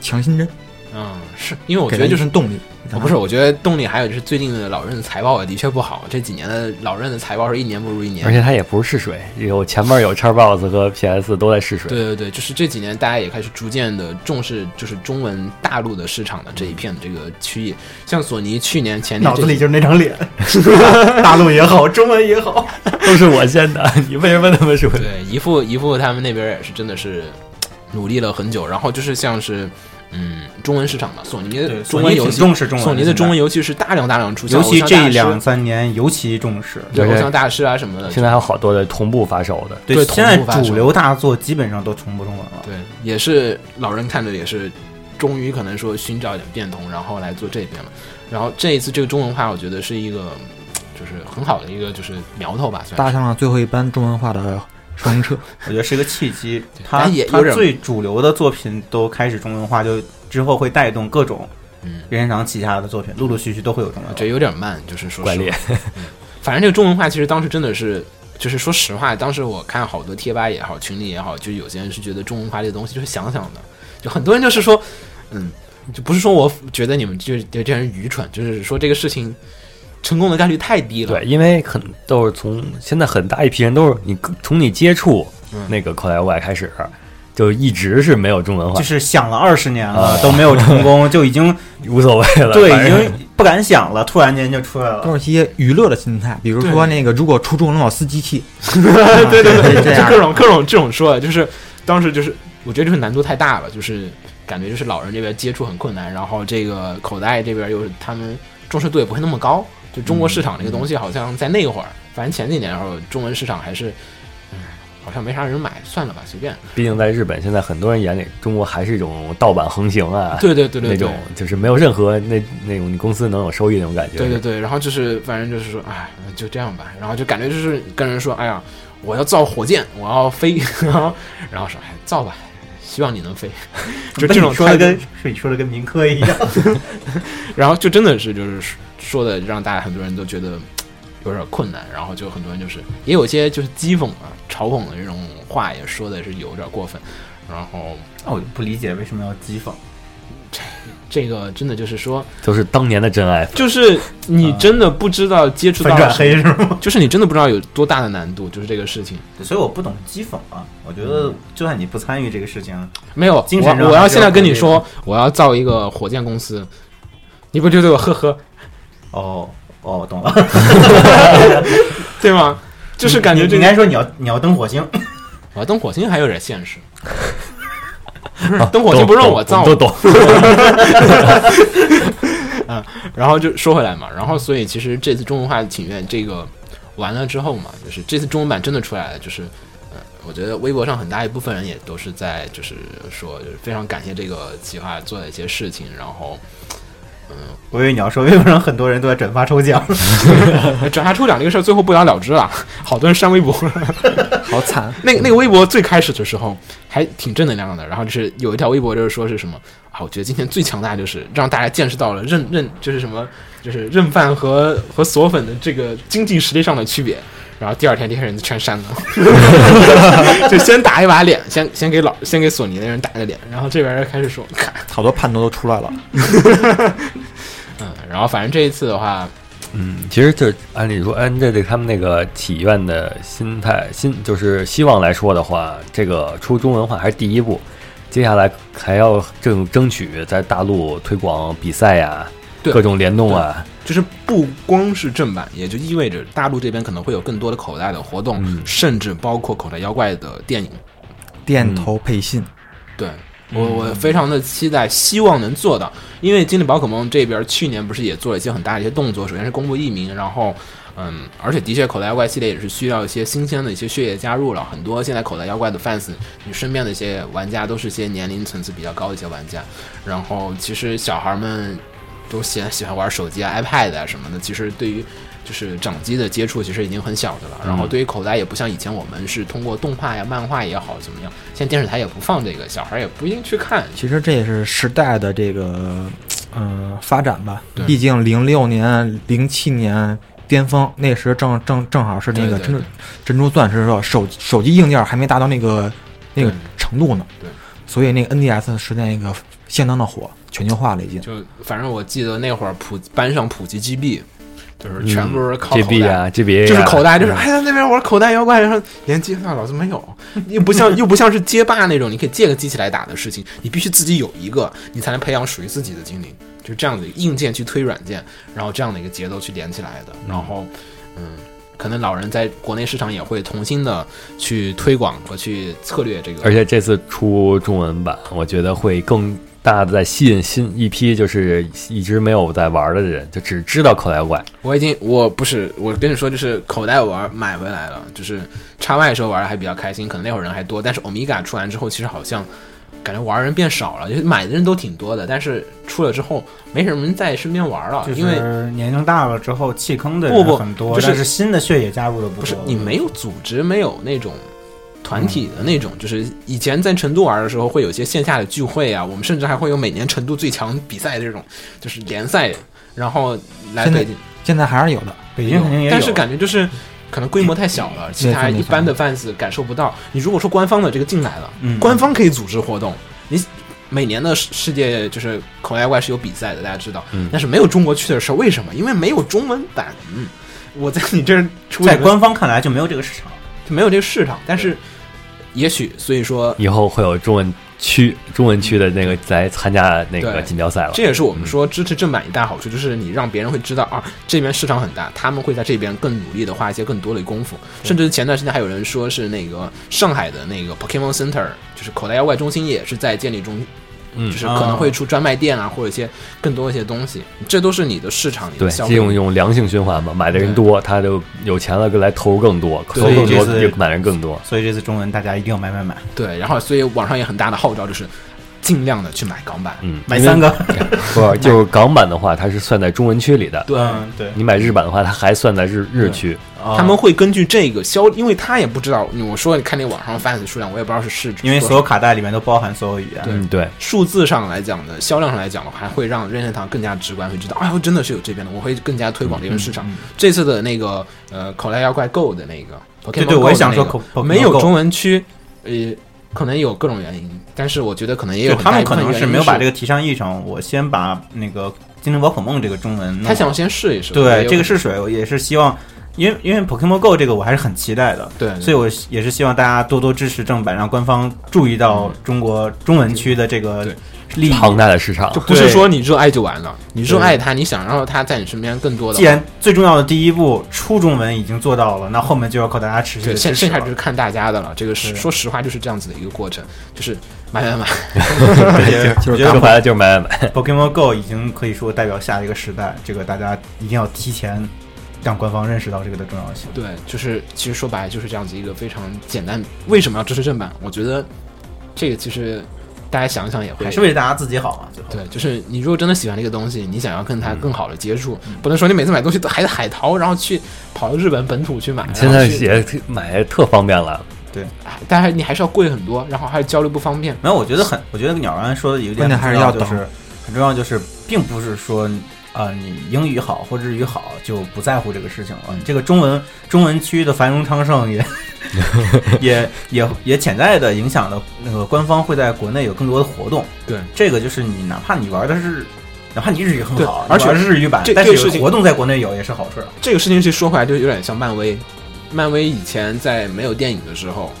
强心针，嗯，是因为我觉得就是动力。哦，不是，我觉得动力还有就是最近的老任的财报也的确不好，这几年的老任的财报是一年不如一年。而且他也不是试水，有前面有 Xbox 和 PS 都在试水。对对对，就是这几年大家也开始逐渐的重视，就是中文大陆的市场的这一片的这个区域。像索尼去年前年脑子里就是那张脸，大陆也好，中文也好，都是我先的，你为什么那么说？对，姨父姨父他们那边也是真的是努力了很久，然后就是像是嗯中文市场嘛，索尼中文游戏，重视中文，索尼的中文游游戏是大量大量出，尤其这两三年尤其重视。对偶像大师啊什么的，现在还有好多的同步发售的，对同现在主流大作基本上都同步中文了。对，也是老人看着也是，终于可能说寻找一点变通，然后来做这边了。然后这一次这个中文化，我觉得是一个就是很好的一个就是苗头吧，算是。搭上了最后一班中文化的双轮车。我觉得是一个契机。它但也他最主流的作品都开始中文化，就之后会带动各种嗯，任天堂旗下的作品，陆陆续续都会有中文化。我觉得有点慢，就是说怪 反正这个中文化，其实当时真的是，就是说实话，当时我看好多贴吧也好，群里也好，就有些人是觉得中文化这个东西就是想想的，就很多人就是说，嗯，就不是说我觉得你们就就这人愚蠢，就是说这个事情成功的概率太低了。对，因为很都是从现在很大一批人都是你从你接触嗯那个口袋妖怪开始，就一直是没有中文化。就，是想了二十年了啊。都没有成功，就已经 无所谓了。对已经不敢想了，突然间就出来了。都是一些娱乐的心态，比如说那个，如果出中文老司机器，对对对，就 各种各种这种说，就是当时就是我觉得就是难度太大了，就是感觉就是老人这边接触很困难，然后这个口袋这边又是他们重视度也不会那么高，就中国市场这个东西好像在那会儿，反正前几年的时候，中文市场还是，嗯，好像没啥人买，算了吧，随便。毕竟在日本，现在很多人眼里，中国还是一种盗版横行啊，对对对对对那种就是没有任何那那种你公司能有收益那种感觉。对对对，然后就是反正就是说，哎，就这样吧。然后就感觉就是跟人说，哎呀，我要造火箭，我要飞，然后然后说，哎，造吧，希望你能飞，就这种说的跟是你说的跟民科一样。然后就真的是就是说的让大家很多人都觉得有点困难，然后就很多人就是也有些就是讥讽啊、嘲讽的这种话也说的是有点过分，然后那我就不理解为什么要讥讽。这这个真的就是说，都是当年的真爱。就是你真的不知道接触到 黑是吗？就是你真的不知道有多大的难度，就是这个事情所以我不懂讥讽啊。我觉得就算你不参与这个事情，没有。我我要现在跟你说，我要造一个火箭公司，你不就对我呵呵，哦哦，懂了。对吗？就是感觉这个你你应该说你要你要登火星，我 要登火星还有点现实。登火星不是让我造都懂。嗯然后就说回来嘛，然后所以其实这次中文化请愿这个完了之后嘛，就是这次中文版真的出来了，就是呃，我觉得微博上很大一部分人也都是在就是说，就是非常感谢这个企划做的一些事情，然后我以为你要说微博上很多人都在转发抽奖，转发抽奖这个事儿最后不了了之了，好多人删微博。好惨。那个那个微博最开始的时候还挺正能量的，然后就是有一条微博就是说是什么啊，我觉得今天最强大就是让大家见识到了认认就是什么就是认饭和和锁粉的这个经济实力上的区别。然后第二天这些人就全删了，就先打一把脸，先先给老先给索尼的人打个脸，然后这边开始说，看，好多叛徒都出来了。嗯，然后反正这一次的话，嗯，其实就按理说，按这对他们那个祈愿的心态，心就是希望来说的话，这个出中文化还是第一步，接下来还要争争取在大陆推广比赛呀，对各种联动啊，就是不光是正版，也就意味着大陆这边可能会有更多的口袋的活动，嗯甚至包括口袋妖怪的电影。电头配信，对我，我非常的期待，希望能做到。因为精灵宝可梦这边去年不是也做了一些很大的一些动作，首先是公布译名，然后。嗯，而且的确，口袋妖怪系列也是需要一些新鲜的一些血液加入了。很多现在口袋妖怪的 fans，你身边的一些玩家都是些年龄层次比较高的一些玩家。然后，其实小孩们都喜喜欢玩手机啊、iPad 啊什么的。其实对于就是掌机的接触，其实已经很小的了。然后对于口袋也不像以前我们是通过动画呀、漫画也好怎么样，现在电视台也不放这个，小孩也不一定去看。其实这也是时代的这个呃发展吧对。毕竟零六年、零七年巅峰，那时正正正好是那个珍珠珍珠钻石的时候，手手机硬件还没达到那个那个程度呢。对，所以那个 NDS 时代那个相当的火，全球化了已经。就反正我记得那会儿普班上普及 GB，就是全部是靠口 GB。啊，GBA 就是啊口袋，就是哎呀那边玩口袋妖怪，然后连接上老子没有，又不像又不像是街霸那种，你可以借个机器来打的事情，你必须自己有一个，你才能培养属于自己的精灵，就这样的硬件去推软件，然后这样的一个节奏去连起来的，然后嗯，可能老人在国内市场也会重新的去推广和去策略这个，而且这次出中文版，我觉得会更大的在吸引新一批就是一直没有在玩的人，就只知道口袋妖怪。我已经我不是我跟你说，就是口袋玩买回来了，就是叉 Y 时候玩的还比较开心，可能那会儿人还多，但是欧米伽出完之后，其实好像感觉玩人变少了，就是买的人都挺多的，但是出了之后没什么人在身边玩了，就因为是年龄大了之后弃坑的人很多，就是但是新的血液加入的不多。不是你没有组织，没有那种。团体的那种，就是以前在成都玩的时候，会有一些线下的聚会啊，我们甚至还会有每年成都最强比赛这种，就是联赛，然后来北京，现在还是有的。北京肯定也有，但是感觉就是可能规模太小了，其他一般的 fans 感受不到。你如果说官方的这个进来了，嗯官方可以组织活动，你每年的世世界就是口袋妖怪是有比赛的，大家知道，嗯但是没有中国区的时候，为什么？因为没有中文版。嗯，我在你这儿出在官方看来就没有这个市场。就没有这个市场，但是也许所以说。以后会有中文区中文区的那个来参加那个锦标赛了。这也是我们说支持正版一大好处，就是你让别人会知道啊，这边市场很大，他们会在这边更努力的花一些更多的功夫。甚至前段时间还有人说是那个上海的那个 Pokemon Center，就是口袋妖怪中心也是在建立中，嗯就是可能会出专卖店啊，或者一些更多一些东西，这都是你的市场对，的消费。这种一种良性循环嘛，买的人多，他就有钱了，来投入更多，投入更多就买人更多。所以这次中文大家一定要买买买，对，然后所以网上也很大的号召，就是尽量的去买港版。嗯，买三个。不就是港版的话，它是算在中文区里的。对，嗯，对，你买日版的话，它还算在日日区。他们会根据这个销，因为他也不知道，我说你看那网上 fans 数量，我也不知道是市值，因为所有卡带里面都包含所有语言。对，对，数字上来讲的销量上来讲的话，还会让任天堂更加直观，会知道，哎呦，真的是有这边的，我会更加推广这个市场。嗯嗯这次的那个呃口袋妖怪 Go 的那个对对我也想说没有中文区，呃，可能有各种原因，但是我觉得可能也有他们可能是是没有把这个提上议程。我先把那个《精灵宝可梦》这个中文弄，他想先试一试，对这个试水，我也是希望，因为因为 Pokemon Go 这个我还是很期待的，对，所以我也是希望大家多多支持正版，让官方注意到中国中文区的这个利益。庞大的市场就。不是说你热爱就完了，你热爱它，你想让它在你身边更多的。既然最重要的第一步初中文已经做到了，那后面就要靠大家持续对，的现支持了剩下就是看大家的了。这个是说实话，就是这样子的一个过程，就是买买买。我 觉得说白了就是买买买。Pokemon Go 已经可以说代表下一个时代，这个大家一定要提前让官方认识到这个的重要性。对，就是其实说白了就是这样子一个非常简单。为什么要支持正版？我觉得这个其实大家想一想也会还是为了大家自己好嘛，最后。对，就是你如果真的喜欢这个东西，你想要跟它更好的接触，不能说你每次买东西都还得海淘，然后去跑到日本本土去买。现在也买特方便了，对但是你还是要贵很多，然后还是交流不方便。没有，我觉得很，我觉得鸟安说的有一点关键还是要就是很重要，就是并不是说啊、你英语好或日语好就不在乎这个事情了。这个中文中文区的繁荣昌盛也 也也也潜在的影响了那个官方会在国内有更多的活动。对，这个就是你哪怕你玩的是。哪怕你日语很好，而且是日语版这，但是活动在国内有也是好事儿。这个事情其实说回来就有点像漫威，漫威以前在没有电影的时候，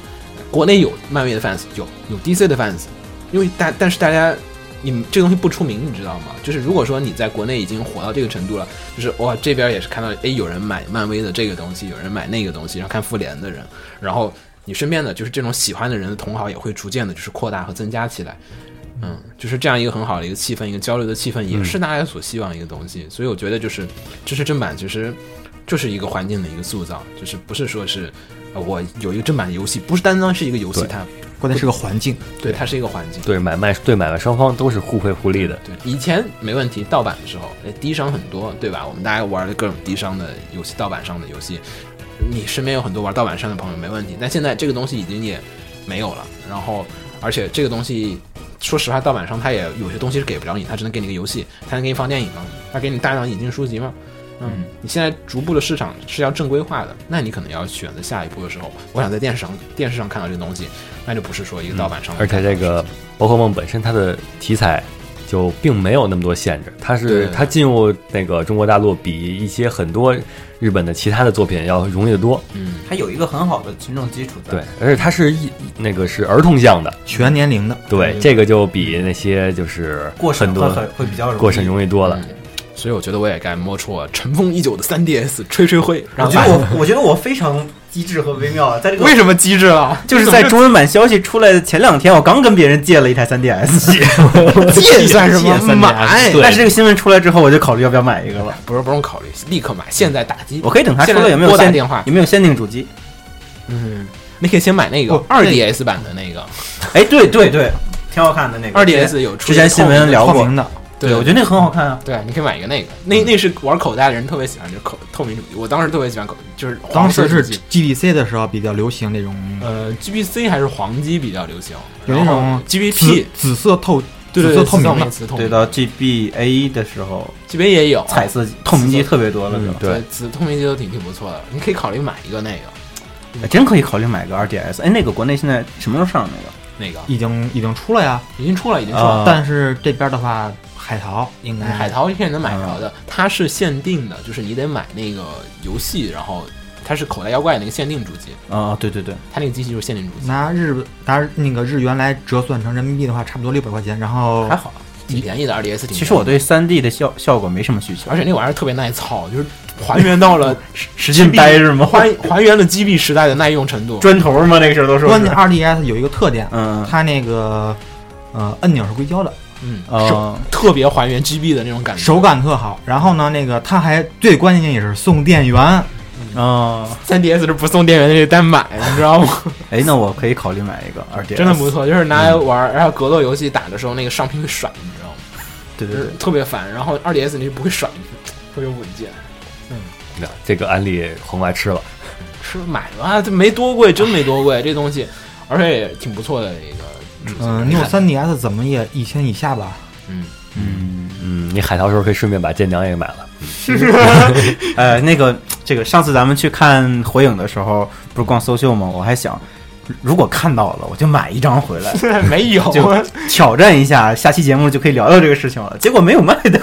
国内有漫威的 fans，有有 DC 的 fans，因为大但是大家你们这东西不出名，你知道吗？就是如果说你在国内已经火到这个程度了，就是哇这边也是看到诶有人买漫威的这个东西，有人买那个东西，然后看复联的人，然后你身边的就是这种喜欢的人的同好也会逐渐的就是扩大和增加起来。嗯，就是这样一个很好的一个气氛，一个交流的气氛，也是大家所希望的一个东西。所以我觉得就是支持正版，其实就是一个环境的一个塑造，就是不是说是呃我有一个正版游戏，不是单单是一个游戏，它关键是个环境。对它是一个环境。对买卖对买卖双方都是互惠互利的。对，以前没问题，盗版的时候，哎，低商很多，对吧？我们大家玩的各种低商的游戏，盗版上的游戏，你身边有很多玩盗版商的朋友，没问题。但现在这个东西已经也没有了，然后而且这个东西，说实话，盗版商他也有些东西是给不了你，他只能给你个游戏，他能给你放电影吗？他给你大量引进书籍吗？嗯，你现在逐步的市场是要正规化的，那你可能要选择下一步的时候，我想在电视上电视上看到这个东西，那就不是说一个盗版商的而且这个宝可梦本身它的题材就并没有那么多限制，它是它进入那个中国大陆比一些很多日本的其他的作品要容易得多。嗯，它有一个很好的群众基础在。对，而且它是一那个是儿童向的，全年龄的，对，对这个就比那些就是过审很多会会比较容易。过审容易多了。嗯所以我觉得我也该摸出我尘封已久的 3DS 吹吹灰，我让觉得我 我觉得我非常机智和微妙啊，在这个为什么机智了？就是在中文版消息出来的前两天，我刚跟别人借了一台 3DS，借算什么借 3DS 买？但是这个新闻出来之后，我就考虑要不要买一个了。不是不用考虑，立刻买，现在打机。我可以等他出来有没有限电话有没有限定主机？嗯，你可以先买那个不二 DS 版的那个，哎，对对对，挺好看的那个。二 DS 有出之前新闻聊过的，对，我觉得那个很好看啊。对，你可以买一个那个，那那是玩口袋的人特别喜欢，就是口透明主机。我当时特别喜欢口，就是黄当时是色主机。GBC 的时候比较流行那种呃，GBC 还是黄机比较流行，有那种 GBP，紫色透对对对，紫色透明的对，到 GBA 的时候，，GBA 也有彩色透明机特别多了，是吧？对，紫透明机都挺挺不错的，你可以考虑买一个那个哎真可以考虑买个 RDS。哎，那个国内现在什么时候上那个？那个已经已经出了呀。已经出了，已经出了。啊但是这边的话，海淘应该海淘现在能买着的，它是限定的，就是你得买那个游戏，然后它是口袋妖怪那个限定主机，啊，对对对，它那个机器就是限定主机，拿日拿那个日元来折算成人民币的话，差不多六百块钱。然后还好。挺便宜的。2DS 挺便宜的其实我对三 D 的效效果没什么需求，而且那玩意儿特别耐操，就是还原到了使劲掰是吗？还还原了 GB 时代的耐用程度。砖头吗？那个时候都是关键 RDS 有一个特点，嗯，它那个呃按钮是硅胶的，嗯，呃特别还原 GB 的那种感觉。手感特好。然后呢，那个它还最关键也是送电源，嗯，3DS 是不送电源的，得单买，你知道吗？哎，那我可以考虑买一个二 DS，真的不错，就是拿来玩，然后格斗游戏打的时候，那个上屏会甩，你知道吗？就是对对对，特别烦。然后二 DS 那就不会甩，特别稳健。嗯那这个安利红外吃了，吃买吧，这没多贵，真没多贵，这东西，而且也挺不错的一个。嗯，你有 3DS 怎么也一千以下吧？嗯，嗯，嗯，你海淘时候可以顺便把剑娘也买了，呃，那个这个上次咱们去看火影的时候，不是逛搜秀吗？我还想，如果看到了，我就买一张回来，没有，就挑战一下，下期节目就可以聊聊这个事情了。结果没有卖的，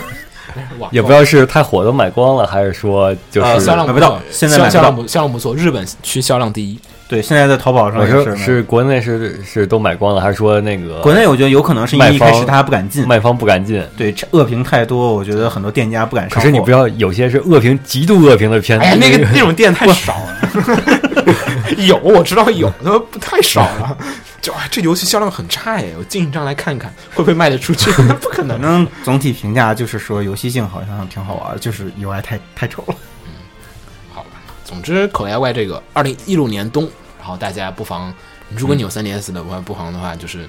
也不知道是太火都买光了，还是说就是、呃销量买不到现在销量不销量不错，日本区销量第一。对，现在在淘宝上也是是国内是是都买光了，还是说那个国内，我觉得有可能是因为一开始他不敢进，卖方不敢进？对恶评太多，我觉得很多店家不敢上。可是你不要有些是恶评极度恶评的片子，哎呀，那个那种店太少了。有，我知道有，他妈不太少了。就啊，这游戏销量很差耶，我进一张来看看会不会卖得出去？不可能总体评价就是说游戏性好像挺好玩，就是 UI 太太丑了。总之口袋外这个二零一六年冬，然后大家不妨，如果你有三 DS 的话，不妨的话就是。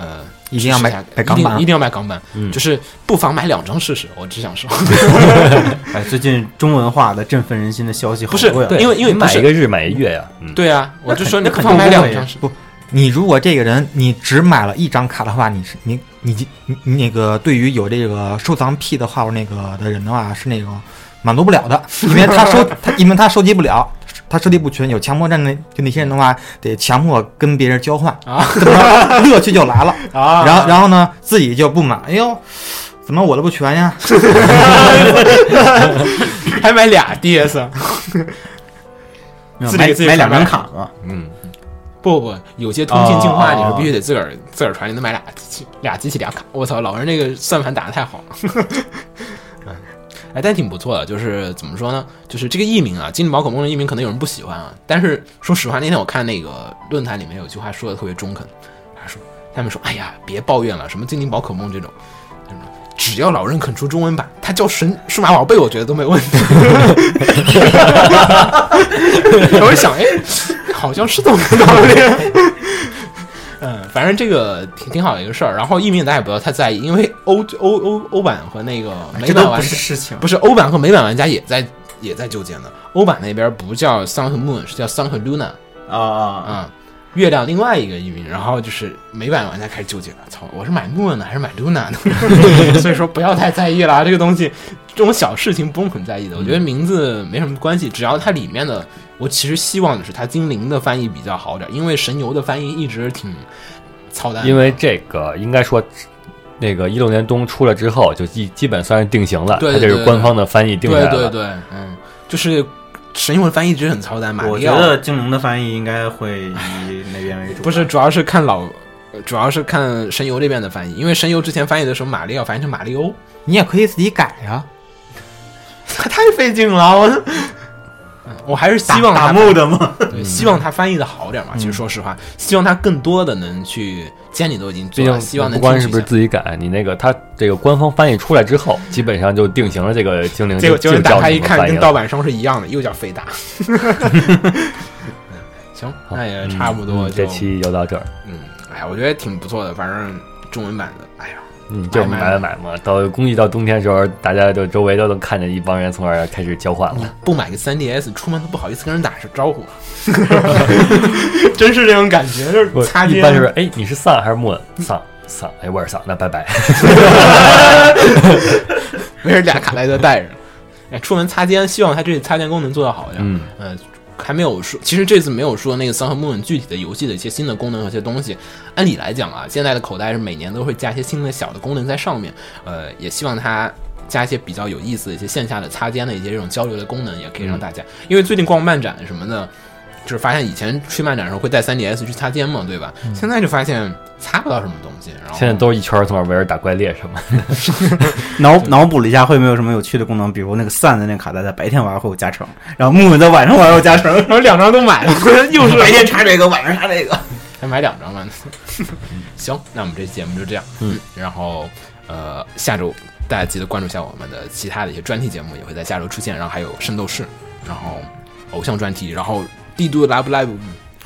呃，一定要买买港版一定要买港版，嗯就是不妨买两张试试。我只想说，哎，最近中文化的振奋人心的消息好不是多呀。因为因为买一个日买一月呀，嗯，对呀，我就说你不妨买两张试。不，你如果这个人你只买了一张卡的话，你是你你你你那个对于有这个收藏癖的话，那个的人的话是那个满足不了的，因为他收他因为他收集不了，他收集不全，有强迫症的就那些人的话，得强迫跟别人交换啊，乐趣就来了 啊然后然后呢自己就不满，哎呦。怎么我的不全呀？还买俩 DS，自己自己买买两张卡嘛。嗯，不不，有些通信净化你哦是必须得自个儿自个儿传，你能买俩机器俩机器俩卡。我操，老人那个算盘打的太好了。哎，但挺不错的，就是怎么说呢？就是这个译名啊，精灵宝可梦的译名可能有人不喜欢啊，但是说实话，那天我看那个论坛里面有句话说的特别中肯，他说他们说，哎呀，别抱怨了，什么精灵宝可梦这种，这种只要老任肯出中文版，他叫神数码宝贝，我觉得都没问题。我就想，哎，好像是这么个道理。嗯，反正这个挺挺好的一个事儿。然后译名大家也不要太在意，因为欧欧欧欧版和那个美版不是事情。不是欧版和美版玩家也在也在纠结呢。欧版那边不叫 Sun 和 Moon，是叫 Sun 和 Luna 啊啊！啊、月亮另外一个译名。然后就是美版玩家开始纠结了，操，我是买 Moon 呢还是买 Luna 呢？所以说不要太在意了，这个东西这种小事情不用很在意的。我觉得名字没什么关系，只要它里面的，我其实希望的是它精灵的翻译比较好点，因为神游的翻译一直挺操蛋。因为这个应该说。那个一六年冬出了之后，就基基本算是定型了，对这对对对是官方的翻译定下来了。对对对，嗯，就是神游的翻译一直很操蛋，嘛我觉得精灵的翻译应该会以那边为主。不是，主要是看老，呃主要是看神游这边的翻译，因为神游之前翻译的时候，马里奥翻译成马里欧，你也可以自己改呀。太费劲了，我。我还是希望他打木的嘛？对，希望他翻译的好点嘛。其实说实话，希望他更多的能去，既然你都已经毕做了，希望能不管是不是自己改，你那个他这个官方翻译出来之后，基本上就定型了这个精灵就就打开一看，跟盗版商是一样的，又叫飞达。行，那也差不多这期就到这儿。嗯，哎呀，我觉得挺不错的，反正中文版的，哎呀，嗯，就是买买买买嘛。到估计到冬天的时候，大家就周围都能看见一帮人从那儿开始交换了。不买个 3DS，出门都不好意思跟人打声招呼，真是这种感觉，就是擦肩。一般就是哎，你是丧还是木？丧丧，哎，我是丧，那拜拜。没事，俩卡带都带着。哎，出门擦肩，希望他这次擦肩功能做得好一点。嗯，呃，还没有说，其实这次没有说那个 Sun 和 Moon 具体的游戏的一些新的功能和些东西。按理来讲啊，现在的口袋是每年都会加一些新的小的功能在上面。呃，也希望它加一些比较有意思的一些线下的擦肩的一些这种交流的功能，也可以让大家，因为最近逛漫展什么的。就是发现以前去漫展的时候会带 3DS 去擦肩嘛，对吧？现在就发现擦不到什么东西，然后现在都是一圈儿从那儿围着打怪猎什么。脑脑补了一下，会没有什么有趣的功能？比如那个散的那个卡带，在白天玩会有加成，然后木木在晚上玩有加成，然 后两张都买了，又是白天插这个，晚上插这个。还买两张吧。行，那我们这期节目就这样。嗯，然后呃，下周大家记得关注一下我们的其他的一些专题节目，也会在下周出现。然后还有圣斗士，然后偶像专题，然后帝都 Love Live，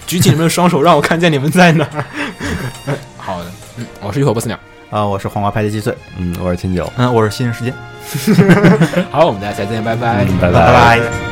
举起你们的双手，让我看见你们在哪儿。好的，嗯，我是一火不死鸟。啊，我是黄瓜派的鸡碎，嗯，我是秦九，嗯，我是新人时间，好，我们大家下次见，拜拜。嗯拜拜拜。放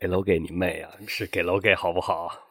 给楼给你妹啊！是给楼给好不好？